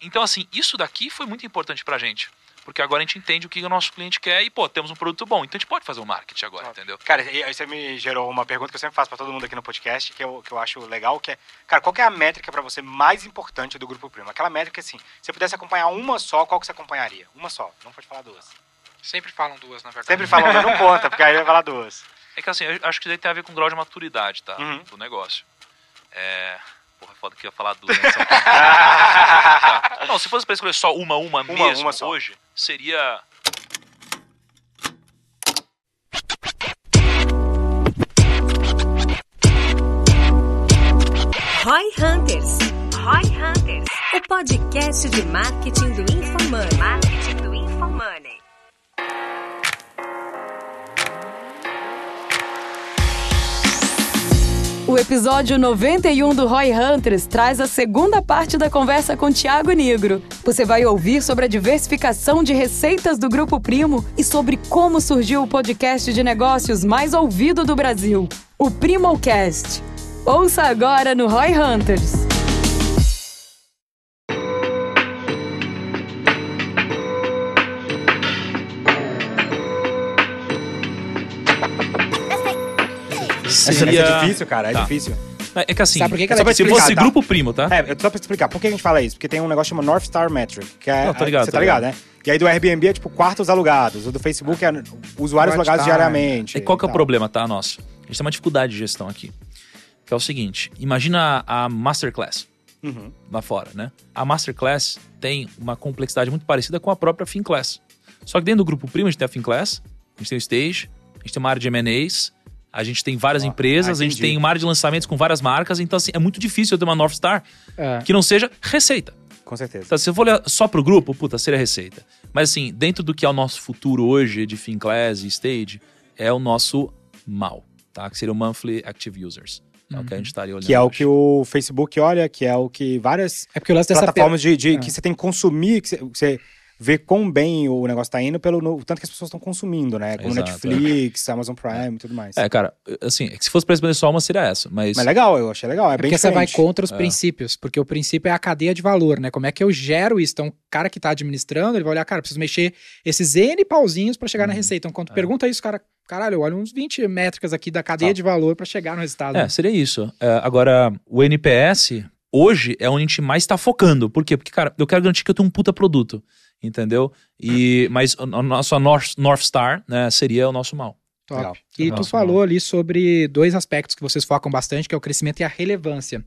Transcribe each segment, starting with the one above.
Então, assim, isso daqui foi muito importante pra gente. Porque agora a gente entende o que o nosso cliente quer e, pô, temos um produto bom. Então a gente pode fazer o um marketing agora, entendeu? Cara, e aí você me gerou uma pergunta que eu sempre faço pra todo mundo aqui no podcast, que eu, que eu acho legal, que é, cara, qual que é a métrica pra você mais importante do Grupo Primo? Aquela métrica, assim, se você pudesse acompanhar uma só, qual que você acompanharia? Uma só, não pode falar duas. Sempre falam duas, na verdade. Sempre falam, mas não conta, porque aí vai falar duas. É que assim, eu acho que daí tem a ver com o grau de maturidade, tá? Uhum. Do negócio. É. Porra, foda que eu ia falar duas. Né? Tá. Não, se fosse pra escolher só uma, uma, mesmo uma só. hoje, seria. Roy Hunters. Roy Hunters. O podcast de marketing do InfoMoney. O episódio 91 do Roy Hunters traz a segunda parte da conversa com Tiago Negro. Você vai ouvir sobre a diversificação de receitas do Grupo Primo e sobre como surgiu o podcast de negócios mais ouvido do Brasil, o Primocast. Ouça agora no Roy Hunters. Seria... É difícil, cara, é Tá. difícil. É que assim, Sabe por que É ela se fosse tá? grupo primo, tá? É, só pra explicar, por que a gente fala isso? Porque tem um negócio chamado North Star Metric, que é. Não, tô ligado, Você tô tá ligado, né? E aí do Airbnb é tipo quartos alugados, o do Facebook é usuários logados time. diariamente. E qual que é o problema, tá, nosso? A gente tem uma dificuldade de gestão aqui. Que é o seguinte: imagina a Masterclass Uhum. lá fora, né? A Masterclass tem uma complexidade muito parecida com a própria FinClass. Só que dentro do grupo primo a gente tem a FinClass, a gente tem o Stage, a gente tem uma área de M&As, a gente tem várias Ó, empresas, ah, a gente tem uma área de lançamentos com várias marcas, então assim, é muito difícil eu ter uma North Star É. que não seja receita. Com certeza. Então, se eu for olhar só pro grupo, puta, seria receita. Mas assim, dentro do que é o nosso futuro hoje de FinClass e Stage, é o nosso mal, tá? Que seria o Monthly Active Users. É o que a gente estaria olhando Que é o que o Facebook olha, que é o que várias É porque o lance dessa plataformas de, de- É. que você tem que consumir, que você, vê quão bem o negócio tá indo pelo no- tanto que as pessoas estão consumindo, né? Como Exato, Netflix, Amazon Prime e tudo mais. É, cara, assim, se fosse pra responder só uma, seria essa. Mas, Mas legal, eu achei legal, é, É bem porque você vai diferente. contra os É. princípios, porque o princípio é a cadeia de valor, né? Como é que eu gero isso? Então, o cara que tá administrando, ele vai olhar, cara, preciso mexer esses N pauzinhos pra chegar na Uhum. receita. Então, quando É. pergunta isso, cara, caralho, eu olho uns 20 métricas aqui da cadeia Tá. de valor pra chegar no resultado. É, né? seria isso. É, agora, o NPS, hoje, é onde a gente mais tá focando. Por quê? Porque, cara, eu quero garantir que eu tenho um puta produto. Entendeu? E, mas a a nossa North, North Star, né, seria o nosso mal. Top. Legal. E Nossa, tu falou ali sobre dois aspectos que vocês focam bastante, que é o crescimento e a relevância.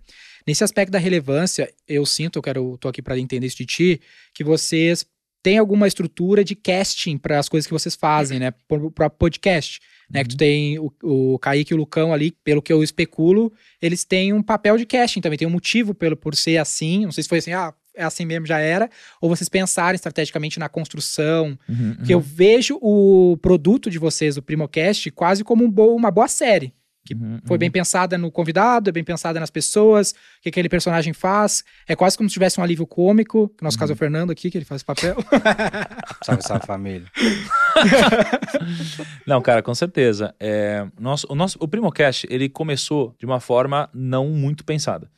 Nesse aspecto da relevância, eu sinto, eu quero, tô aqui para entender isso de ti, que vocês têm alguma estrutura de casting para as coisas que vocês fazem, né? Para o próprio podcast, né? Que tu tem o, o Kaique e o Lucão ali, pelo que eu especulo, eles têm um papel de casting também, tem um motivo pelo, por ser assim. Não sei se foi assim, ah, é assim mesmo, já era. Ou vocês pensaram estrategicamente na construção, Uhum, que eu vejo o produto de vocês, o Primocast, quase como um bo- uma boa série. que uhum, Foi bem pensada no convidado, é bem pensada nas pessoas, o que aquele personagem faz. É quase como se tivesse um alívio cômico, que no nosso caso é o Fernando aqui, que ele faz esse papel. Salve, salve família. Não, cara, com certeza. É, nosso, o, nosso, o Primocast, ele começou de uma forma não muito pensada.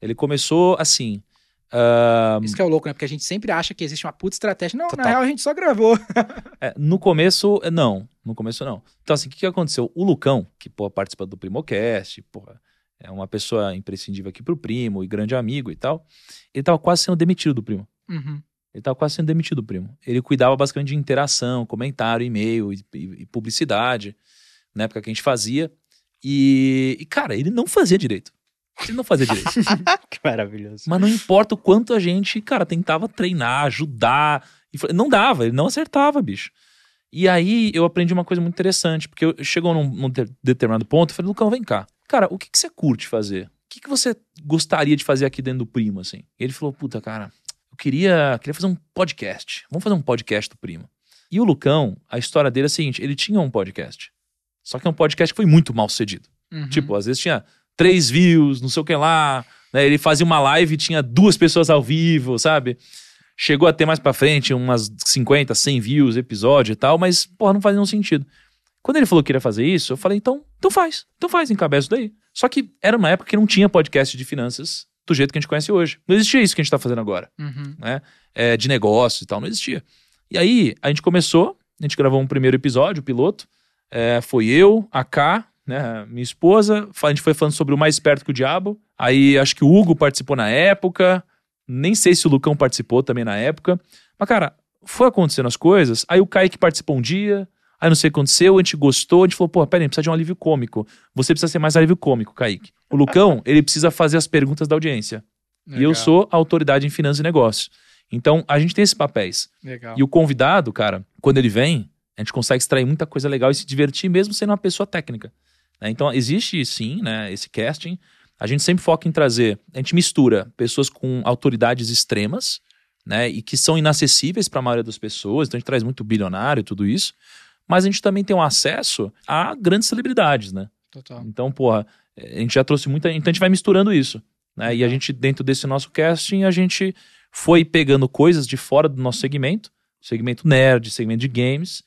Ele começou assim. Ah, Isso que é o louco, né? Porque a gente sempre acha que existe uma puta estratégia. Não, Total. na real a gente só gravou. é, no começo, é, não. No começo, não. Então, assim, o que, que aconteceu? O Lucão, que pô, participa do Primocast, porra, é uma pessoa imprescindível aqui pro Primo e grande amigo e tal, ele tava quase sendo demitido do Primo. Uhum. Ele tava quase sendo demitido do Primo. Ele cuidava basicamente de interação, comentário, e-mail e, e- e publicidade, na época que a gente fazia. E, e, cara, ele não fazia direito. Ele não fazia direito. que maravilhoso. Mas não importa o quanto a gente, cara, tentava treinar, ajudar. não dava, ele não acertava, bicho. E aí eu aprendi uma coisa muito interessante, porque eu, chegou num, num de- determinado ponto, eu falei, Lucão, vem cá. Cara, o que, que você curte fazer? O que, que você gostaria de fazer aqui dentro do Primo, assim? E ele falou, puta, cara, eu queria, queria fazer um podcast. Vamos fazer um podcast do Primo. E o Lucão, a história dele é a seguinte, ele tinha um podcast. Só que é um podcast que foi muito mal sucedido. Uhum. Tipo, às vezes tinha três views, não sei o que lá. Né? Ele fazia uma live e tinha duas pessoas ao vivo, sabe? Chegou a ter mais pra frente umas 50, 100 views, episódio e tal, mas, porra, não faz nenhum sentido. Quando ele falou que iria fazer isso, eu falei, então, então faz. Então faz, encabeça isso daí. Só que era uma época que não tinha podcast de finanças do jeito que a gente conhece hoje. Não existia isso que a gente tá fazendo agora, Uhum. né? É, de negócios e tal, não existia. E aí, a gente começou, a gente gravou um primeiro episódio, o piloto. É, foi eu, a K, né, minha esposa. A gente foi falando sobre o Mais Perto que o Diabo. Aí, acho que o Hugo participou na época. Nem sei se o Lucão participou também na época. Mas, cara, foi acontecendo as coisas. Aí o Kaique participou um dia. Aí não sei o que aconteceu, a gente gostou, a gente falou, pô, peraí, precisa de um alívio cômico. Você precisa ser mais alívio cômico, Kaique. O Lucão, ele precisa fazer as perguntas da audiência. E eu Legal, sou a autoridade em finanças e negócios. Então, a gente tem esses papéis. Legal. E o convidado, cara, quando ele vem, a gente consegue extrair muita coisa legal e se divertir mesmo sendo uma pessoa técnica. Né? Então, existe sim, né, esse casting. A gente sempre foca em trazer, a gente mistura pessoas com autoridades extremas, né, e que são inacessíveis para a maioria das pessoas. Então, a gente traz muito bilionário e tudo isso. Mas a gente também tem um acesso a grandes celebridades, né? Total. Então, porra, a gente já trouxe muita. Então a gente vai misturando isso. Né? E a gente, dentro desse nosso casting, a gente foi pegando coisas de fora do nosso segmento, segmento nerd, segmento de games.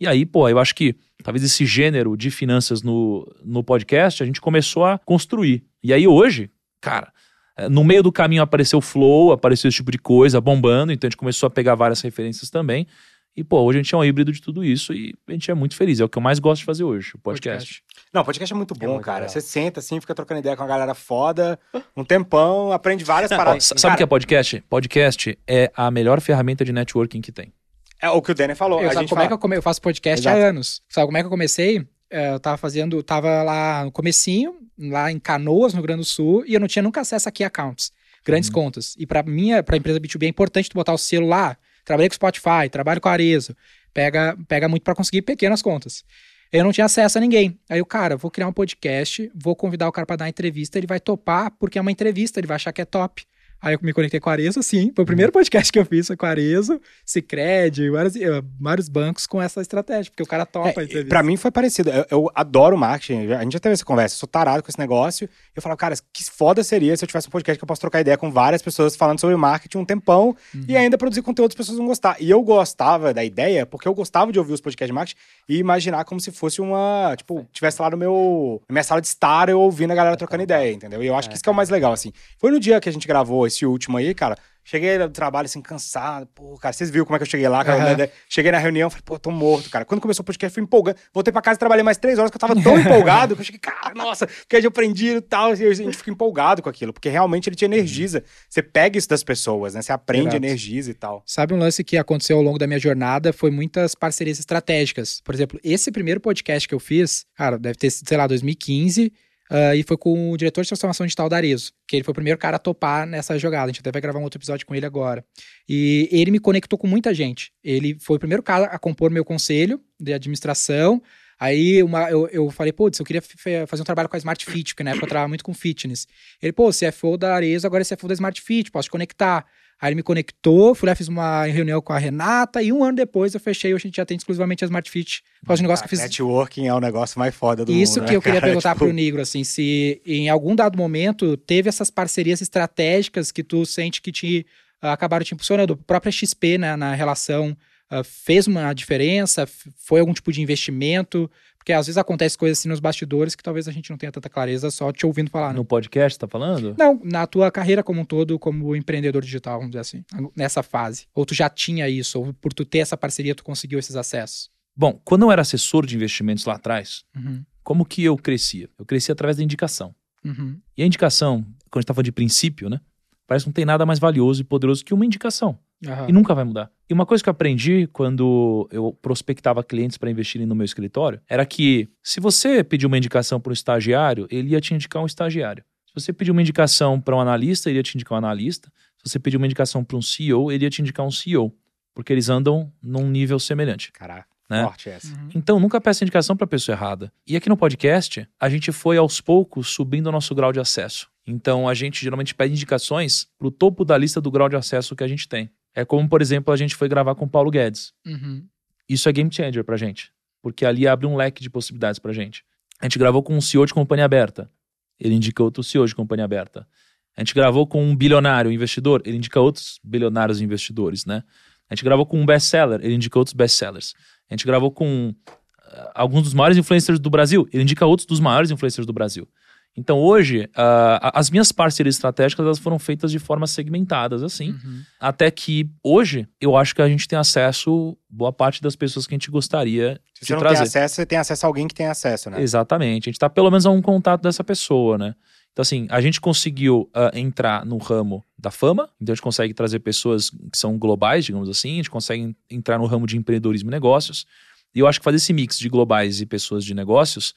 E aí, pô, eu acho que talvez esse gênero de finanças no, no podcast a gente começou a construir. E aí hoje, cara, eh, no meio do caminho apareceu o Flow, apareceu esse tipo de coisa bombando, então a gente começou a pegar várias referências também. E, pô, hoje a gente é um híbrido de tudo isso e a gente é muito feliz. É o que eu mais gosto de fazer hoje, o podcast. Não, podcast é muito bom, muito cara. legal. Você senta assim, fica trocando ideia com a galera foda, um tempão, aprende várias paradas. sa- sabe o Cara, que é podcast? Podcast é a melhor ferramenta de networking que tem. É o que o Danny falou. Eu, sabe como é fala- que eu, come- eu faço podcast Exato. há anos? Sabe como é que eu comecei? É, Eu tava fazendo, tava lá no comecinho, lá em Canoas, no Rio Grande do Sul, e eu não tinha nunca acesso a key accounts, grandes contas. E pra minha, pra empresa B2B é importante tu botar o selo lá. Trabalhei com Spotify, trabalho com Arezo. Pega, pega muito pra conseguir pequenas contas. Eu não tinha acesso a ninguém. Aí o cara, vou criar um podcast, vou convidar o cara pra dar uma entrevista, ele vai topar porque é uma entrevista, ele vai achar que é top. Aí eu me conectei com a Arezo, sim. Foi o primeiro podcast que eu fiz, foi com a Arezo, Cicred, vários, eh, vários bancos com essa estratégia, porque o cara topa É, pra mim foi parecido. Eu, eu adoro marketing. A gente já teve essa conversa. Eu sou tarado com esse negócio. Eu falo, cara, que foda seria se eu tivesse um podcast que eu posso trocar ideia com várias pessoas falando sobre marketing um tempão e ainda produzir conteúdo que as pessoas vão gostar. E eu gostava da ideia porque eu gostava de ouvir os podcasts de marketing e imaginar como se fosse uma. Tipo, tivesse lá no meu. Na minha sala de estar eu ouvindo a galera trocando ideia, entendeu? E eu acho que isso que é o mais legal, assim. Foi no dia que a gente gravou esse último aí, cara. Cheguei do trabalho, assim, cansado. Pô, cara, vocês viram como é que eu cheguei lá, cara? Né? Cheguei na reunião, falei, pô, tô morto, cara. Quando começou o podcast, fui empolgando. Voltei pra casa, trabalhei mais três horas, que eu tava tão empolgado, que eu cheguei, cara, nossa, que eu aprendi e tal. E a gente fica empolgado com aquilo, porque realmente ele te energiza. Você pega isso das pessoas, né? Você aprende, Exato. energiza e tal. Sabe um lance que aconteceu ao longo da minha jornada? Foi muitas parcerias estratégicas. Por exemplo, esse primeiro podcast que eu fiz, cara, deve ter sido, sei lá, 2015, ah, e foi com o diretor de transformação digital da Arezo, que ele foi o primeiro cara a topar nessa jogada. A gente até vai gravar um outro episódio com ele agora. E ele me conectou com muita gente. Ele foi o primeiro cara a compor meu conselho de administração. Aí uma, eu, eu falei, putz, eu queria fazer um trabalho com a Smart Fit, porque na época eu trabalhava muito com fitness. Ele, pô, CFO da Arezo, agora é CFO da Smart Fit, posso te conectar. Aí ele me conectou, fui lá, fiz uma reunião com a Renata, e um ano depois eu fechei, hoje a gente já tem exclusivamente a Smart Fit. De um negócio que eu fiz. Networking é o negócio mais foda do Isso mundo. que né, eu queria cara? perguntar Tipo, pro Negro, assim, se em algum dado momento teve essas parcerias estratégicas que tu sente que te ah, acabaram te impulsionando. A própria XP né, na relação ah, fez uma diferença? Foi algum tipo de investimento? Porque às vezes acontece coisas assim nos bastidores que talvez a gente não tenha tanta clareza só te ouvindo falar, né? No podcast, tá falando? Não, na tua carreira como um todo, como empreendedor digital, vamos dizer assim, nessa fase. Ou tu já tinha isso, ou por tu ter essa parceria, tu conseguiu esses acessos. Bom, quando eu era assessor de investimentos lá atrás, Uhum, como que eu crescia? Eu crescia através da indicação. uhum, E a indicação, quando a gente tá falando de princípio, né? Parece que não tem nada mais valioso e poderoso que uma indicação. Aham. E nunca vai mudar. E uma coisa que eu aprendi quando eu prospectava clientes para investirem no meu escritório era que se você pedir uma indicação para um estagiário, ele ia te indicar um estagiário. Se você pedir uma indicação para um analista, ele ia te indicar um analista. Se você pedir uma indicação para um CEO, ele ia te indicar um CEO. Porque eles andam num nível semelhante. Caraca, Né? forte essa. Uhum. Então, nunca peça indicação para pessoa errada. E aqui no podcast, a gente foi aos poucos subindo o nosso grau de acesso. Então, a gente geralmente pede indicações pro topo da lista do grau de acesso que a gente tem. É como, por exemplo, a gente foi gravar com o Paulo Guedes. Uhum. Isso é game changer pra gente, porque ali abre um leque de possibilidades pra gente. A gente gravou com um CEO de companhia aberta. Ele indica outro CEO de companhia aberta. A gente gravou com um bilionário investidor, ele indica outros bilionários investidores, né? A gente gravou com um best-seller, ele indica outros best-sellers. A gente gravou com ah, alguns dos maiores influencers do Brasil, ele indica outros dos maiores influencers do Brasil. Então hoje, a- as minhas parcerias estratégicas elas foram feitas de forma segmentadas, assim. Uhum. Até que hoje eu acho que a gente tem acesso boa parte das pessoas que a gente gostaria Se de você não trazer. tem acesso, você tem acesso a alguém que tem acesso, né? Exatamente. A gente tá pelo menos a um contato dessa pessoa, né? Então, assim, a gente conseguiu ah, entrar no ramo da fama, então a gente consegue trazer pessoas que são globais, digamos assim, a gente consegue en- entrar no ramo de empreendedorismo e negócios. E eu acho que fazer esse mix de globais e pessoas de negócios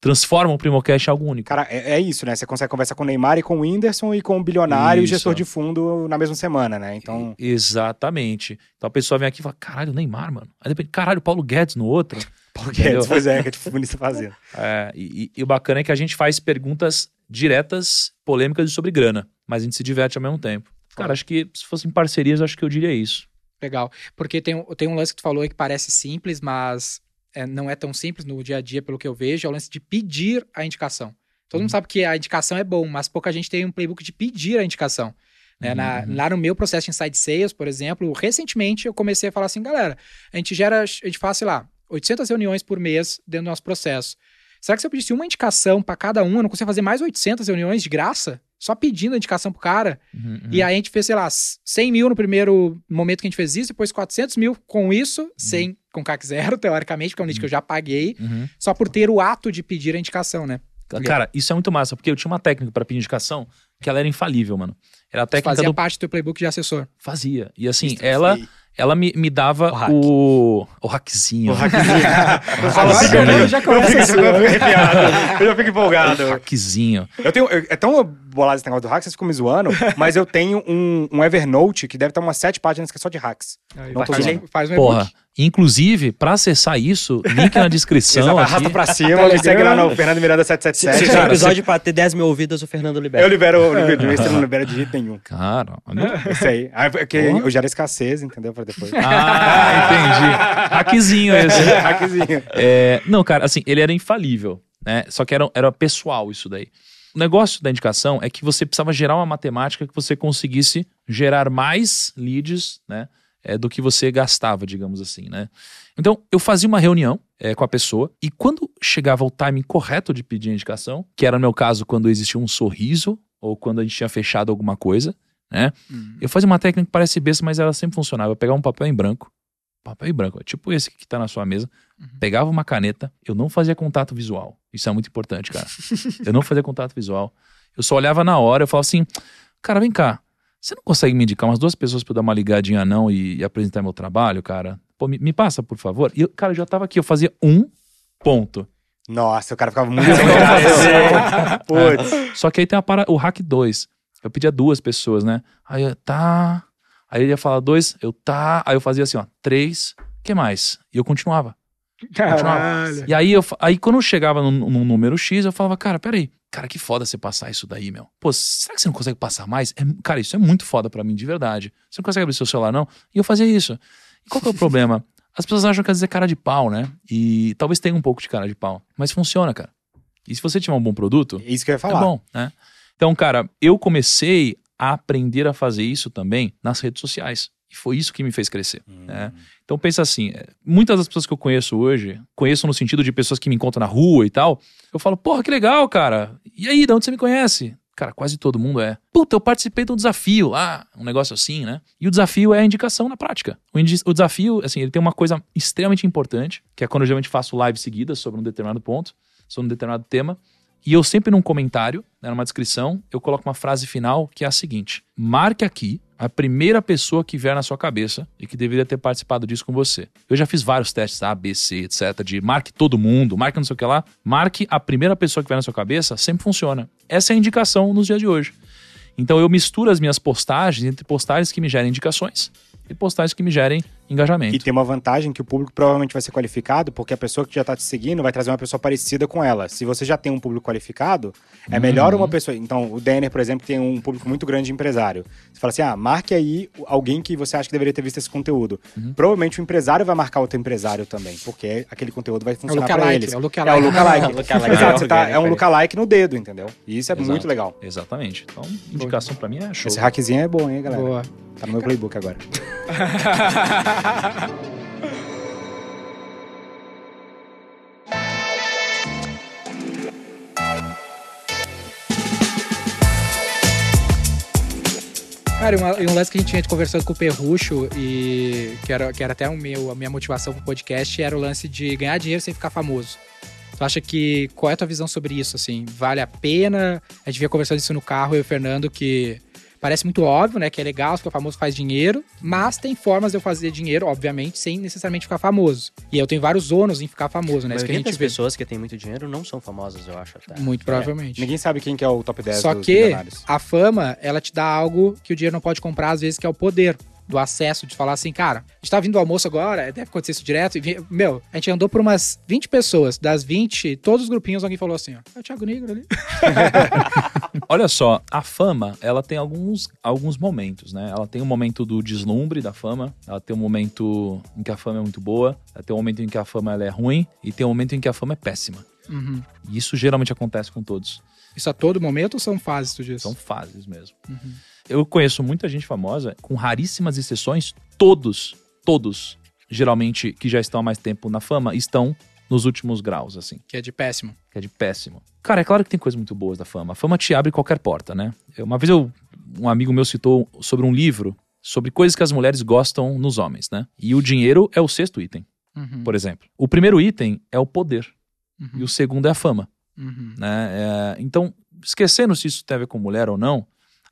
transforma o Primocast em algo único. Cara, é, é isso, né? Você consegue conversar com o Neymar e com o Whindersson e com o bilionário e o Isso. gestor de fundo na mesma semana, né? Então, Exatamente. Então a pessoa vem aqui e fala: caralho, Neymar, mano. Aí depois, caralho, Paulo Guedes no outro. Paulo Entendeu? Guedes, pois é, que é tipo bonito fazendo. É, e, e- e o bacana é que a gente faz perguntas diretas, polêmicas e sobre grana, mas a gente se diverte ao mesmo tempo. Cara, acho que se fossem parcerias, acho que eu diria isso. Legal. Porque tem, um- tem um lance que tu falou aí que parece simples, mas é, não é tão simples no dia a dia, pelo que eu vejo, é o lance de pedir a indicação. Todo Uhum. mundo sabe que a indicação é bom, mas pouca gente tem um playbook de pedir a indicação. né? Na- Uhum. lá no meu processo de Inside Sales, por exemplo, recentemente eu comecei a falar assim, galera, a gente gera, a gente faz, sei lá, 800 reuniões por mês dentro do nosso processo. Será que se eu pedisse uma indicação para cada um, eu não consigo fazer mais 800 reuniões de graça? Só pedindo a indicação pro cara? Uhum, E aí a gente fez, sei lá, 100 mil no primeiro momento que a gente fez isso, depois 400 mil com isso, sem, com CAC zero, teoricamente, porque é um lead que eu já paguei, uhum. só por ter o ato de pedir a indicação, né? Cara, isso é muito massa, porque eu tinha uma técnica pra pedir indicação que ela era infalível, mano. Era a técnica Fazia do parte do teu playbook de assessor. fazia. E assim, Isso, ela, sei. Ela me, me dava O hack. o o hackzinho. O hackzinho. Eu falo assim, Agora eu, eu já eu, começo fico, assim, eu fico arrepiado. Eu já fico empolgado. hackzinho. Eu tenho, eu- é tão bolado esse negócio do hack, vocês ficam me zoando, mas eu tenho um, um Evernote que deve estar umas sete páginas que é só de hacks. Aí Não faz, um- faz um Porra. Inclusive, pra acessar isso, link na descrição Exato, arrasta pra cima, me segue lá no Fernando Miranda Se 777. esse cara, episódio pra ter 10 mil ouvidas, o Fernando libera. Eu libero, eu libero, esse não libera de jeito nenhum. Cara, olha. Esse aí. Ah, porque Porra. eu gero escassez, entendeu? Pra depois. Ah, entendi. Hackzinho esse. Hackzinho. É, não, cara, assim, ele era infalível, né? Só que era, era pessoal isso daí. O negócio da indicação é que você precisava gerar uma matemática que você conseguisse gerar mais leads, né? É, do que você gastava, digamos assim, né? Então, eu fazia uma reunião é, com a pessoa e quando chegava o timing correto de pedir a indicação, que era no meu caso quando existia um sorriso ou quando a gente tinha fechado alguma coisa, né? Eu fazia uma técnica que parece besta, mas ela sempre funcionava. Eu pegava um papel em branco, papel em branco, tipo esse que tá na sua mesa, pegava uma caneta, eu não fazia contato visual. Isso é muito importante, cara. eu não fazia contato visual. Eu só olhava na hora, eu falava assim, cara, vem cá, você não consegue me indicar umas duas pessoas pra eu dar uma ligadinha não e, e apresentar meu trabalho, cara? Pô, me, me passa, por favor. E, eu, cara, eu já tava aqui, eu fazia um ponto. Nossa, o cara ficava muito sem graça. Putz. Só que aí tem a para... o hack 2. Eu pedia duas pessoas, né? Aí eu, tá. Aí ele ia falar dois, eu tá. Aí eu fazia assim, ó, três, que mais? E eu continuava. Caralho. E aí, eu, aí quando eu chegava num, num número X, eu falava, cara, peraí. Cara, que foda você passar isso daí, meu. Pô, será que você não consegue passar mais? É- cara, isso é muito foda pra mim, de verdade. Você não consegue abrir seu celular, não? E eu fazia isso. E qual que é o problema? As pessoas acham que às vezes é cara de pau, né? E talvez tenha um pouco de cara de pau. Mas funciona, cara. E se você tiver um bom produto, Isso que eu ia é falar. bom, né? Então, cara, eu comecei a aprender a fazer isso também nas redes sociais. E foi isso que me fez crescer. né? Então pensa assim, é, muitas das pessoas que eu conheço hoje, conheço no sentido de pessoas que me encontram na rua e tal, eu falo, porra, que legal, cara. E aí, de onde você me conhece? Cara, quase todo mundo é. Puta, eu participei de um desafio lá, um negócio assim, né? E o desafio é a indicação na prática. O, o desafio, assim, ele tem uma coisa extremamente importante, que é quando eu geralmente faço live seguidas sobre um determinado ponto, sobre um determinado tema. E eu sempre num comentário, né, numa descrição, eu coloco uma frase final que é a seguinte: marque aqui a primeira pessoa que vier na sua cabeça e que deveria ter participado disso com você. Eu já fiz vários testes A, B, C, etc. De marque todo mundo, marque não sei o que lá. Marque a primeira pessoa que vier na sua cabeça, sempre funciona. Essa é a indicação nos dias de hoje. Então eu misturo as minhas postagens entre postagens que me gerem indicações e postagens que me gerem engajamento. E tem uma vantagem que o público provavelmente vai ser qualificado, porque a pessoa que já tá te seguindo vai trazer uma pessoa parecida com ela. Se você já tem um público qualificado, é melhor Uhum. uma pessoa. Então, o Denner, por exemplo, tem um público muito grande de empresário. Você fala assim: ah, marque aí alguém que você acha que deveria ter visto esse conteúdo. Uhum. Provavelmente o empresário vai marcar outro empresário também, porque aquele conteúdo vai É funcionar pra lookalike, eles. é o É o lookalike. lookalike. Lookalike Exato, você tá- é um ali. lookalike no dedo, entendeu? E isso é Exato. muito legal. Exatamente. Então, indicação pra mim é show. Esse hackzinho é bom, hein, galera? Boa. Tá no meu playbook agora. Cara, e um lance que a gente tinha conversado com o Perrucho, e que era, que era até o meu, a minha motivação pro podcast, era o lance de ganhar dinheiro sem ficar famoso. Tu acha que. Qual é a tua visão sobre isso? Assim, vale a pena? A gente via conversando isso no carro, eu e o Fernando, que parece muito óbvio, né, que é legal, ficar famoso faz dinheiro, mas tem formas de eu fazer dinheiro, obviamente, sem necessariamente ficar famoso. E eu tenho vários ônus em ficar famoso, né? Isso que a gente das vê pessoas que têm muito dinheiro não são famosas, eu acho até. muito provavelmente. Ninguém sabe quem que é o top 10 Só dos que milionários. a fama, ela te dá algo que o dinheiro não pode comprar, às vezes, que é o poder do acesso, de falar assim, cara, a gente tá vindo do almoço agora, deve acontecer isso direto. E, meu, a gente andou por umas 20 pessoas. Das 20, todos os grupinhos, alguém falou assim, ó, é o Thiago Negro ali. Olha só, a fama, ela tem alguns, alguns momentos, né? Ela tem o momento do deslumbre da fama, ela tem um momento em que a fama é muito boa, ela tem um momento em que a fama ela é ruim e tem um momento em que a fama é péssima. Uhum. E isso geralmente acontece com todos. Isso a todo momento ou são fases, tu diz? São fases mesmo. Uhum. Eu conheço muita gente famosa, com raríssimas exceções, todos, todos, geralmente, que já estão há mais tempo na fama, estão nos últimos graus, assim. Que é de péssimo. que é de péssimo. Cara, é claro que tem coisas muito boas da fama. A fama te abre qualquer porta, né? Eu- Uma vez eu, um amigo meu citou sobre um livro sobre coisas que as mulheres gostam nos homens, né? E o dinheiro é o sexto item, Uhum. por exemplo. O primeiro item é o poder Uhum. e o segundo é a fama, Uhum. né? É, então, esquecendo se isso tem a ver com mulher ou não,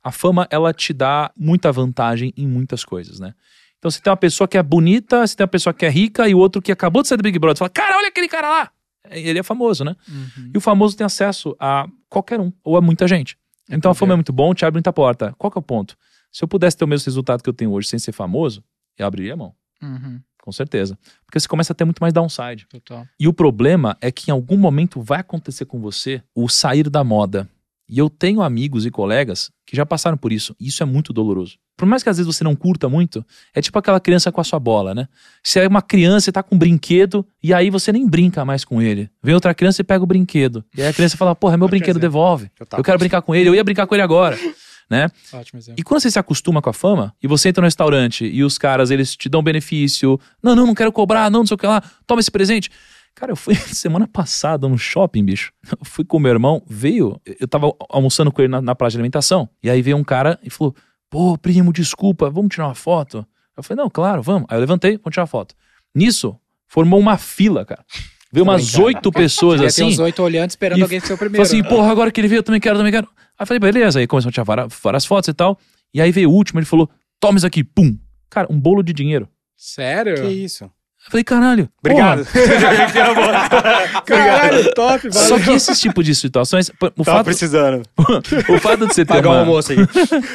a fama ela te dá muita vantagem em muitas coisas, né? Então, você tem uma pessoa que é bonita, você tem uma pessoa que é rica e o outro que acabou de sair do Big Brother, você fala, cara, olha aquele cara lá! Ele é famoso, né? Uhum. E o famoso tem acesso a qualquer um, ou a muita gente. Então a fama é muito bom, te abre muita porta. Qual que é o ponto? Se eu pudesse ter o mesmo resultado que eu tenho hoje sem ser famoso, eu abriria a mão, Uhum. com certeza. Porque você começa a ter muito mais downside. Total. E o problema é que em algum momento vai acontecer com você o sair da moda. E eu tenho amigos e colegas que já passaram por isso. E isso é muito doloroso. Por mais que às vezes você não curta muito, é tipo aquela criança com a sua bola, né? Você é uma criança e tá com um brinquedo, e aí você nem brinca mais com ele. Vem outra criança e pega o brinquedo. E aí a criança fala, porra, é meu brinquedo, devolve. Total. Eu quero brincar com ele, eu ia brincar com ele agora. né? Ótimo exemplo. E quando você se acostuma com a fama, e você entra no restaurante e os caras, eles te dão benefício. Não, não, não quero cobrar, não, não sei o que lá. Toma esse presente. Cara, eu fui semana passada no shopping, bicho. Eu fui com o meu irmão, veio. Eu tava almoçando com ele na, na praça de alimentação. E aí veio um cara e falou: Pô, primo, desculpa, vamos tirar uma foto? Eu falei: Não, claro, vamos. Aí eu levantei, vamos tirar uma foto. Nisso, formou uma fila, cara. Veio umas oito pessoas assim. uns oito olhando, esperando E alguém ser o Falei primeiro. assim, né? porra, agora que ele veio, eu também quero, também quero. Aí eu falei, beleza. Aí começou a tirar várias, várias fotos e tal. E aí veio o último, ele falou, toma isso aqui, pum. Cara, um bolo de dinheiro. Sério? Que isso? Eu falei, caralho. Obrigado. Caralho, top, valeu. Só que esse tipo de situações, o Tava fato, precisando. o fato de você ter Pagar o uma... almoço aí.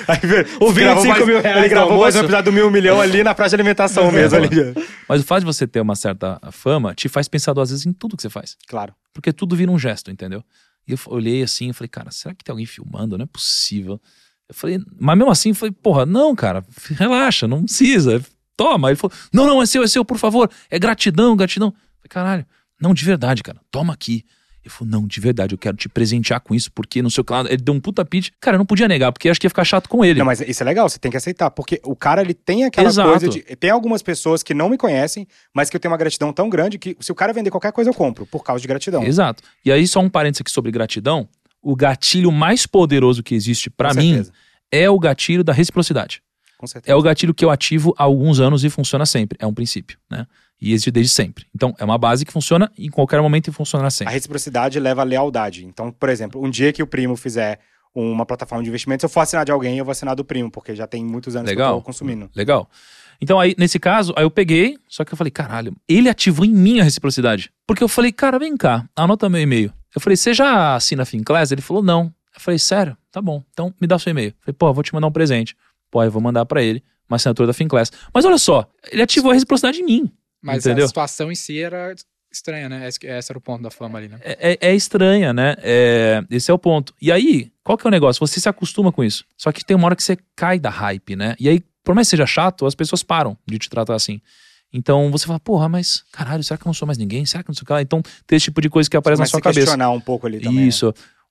Aí, O ele gravou 25 mais- mil reais Ele do gravou mais um episódio do Mil Milhão ali na praça de alimentação mesmo. Ali. Mas o fato de você ter uma certa fama te faz pensar duas vezes em tudo que você faz. Claro. Porque tudo vira um gesto, entendeu? E eu olhei assim e falei, cara, será que tem alguém filmando? Não é possível. Eu falei, mas mesmo assim, eu falei, porra, não, cara, relaxa, não precisa. Toma. Ele falou, não, não, é seu, é seu, por favor. É gratidão, gratidão. Eu falei, caralho, não, de verdade, cara, toma aqui. Ele falou, não, de verdade, eu quero te presentear com isso, porque não sei o que lá. Ele deu um puta pitch. Cara, eu não podia negar, porque acho que ia ficar chato com ele. Não, mas isso é legal, você tem que aceitar, porque o cara ele tem aquela Exato. coisa de. Tem algumas pessoas que não me conhecem, mas que eu tenho uma gratidão tão grande que se o cara vender qualquer coisa eu compro, por causa de gratidão. Exato. E aí, só um parênteses aqui sobre gratidão. O gatilho mais poderoso que existe pra Com mim certeza, é o gatilho da reciprocidade. Com certeza. É o gatilho que eu ativo há alguns anos e funciona sempre. É um princípio, né? E existe desde sempre. Então, é uma base que funciona em qualquer momento e funcionará A sempre. reciprocidade leva a lealdade. Então, por exemplo, um dia que o primo fizer uma plataforma de investimentos, se eu for assinar de alguém, eu vou assinar do primo, porque já tem muitos anos que eu Legal. tô consumindo. Legal. Então, aí, nesse caso, aí eu peguei, só que eu falei, caralho, ele ativou em mim a reciprocidade. Porque eu falei, cara, vem cá, anota meu e-mail. Eu falei, você já assina a Finclass? Ele falou, não. Eu falei, sério? Tá bom, então me dá seu e-mail. Eu falei, pô, eu vou te mandar um presente. Pô, eu vou mandar pra ele uma assinatura da Finclass. Mas olha só, ele ativou a reciprocidade em mim. Mas Entendeu? a situação em si era estranha, né? Esse, esse era o ponto da fama ali, né? é, é- é estranha, né? É, esse é o ponto. E aí, qual que é o negócio? Você se acostuma com isso. Só que tem uma hora que você cai da hype, né? E aí, por mais que seja chato, as pessoas param de te tratar assim. Então você fala, porra, mas caralho, será que eu não sou mais ninguém? Será que não sei o que lá? Então tem esse tipo de coisa que aparece na Mas sua se cabeça. questionar um pouco ali também. né?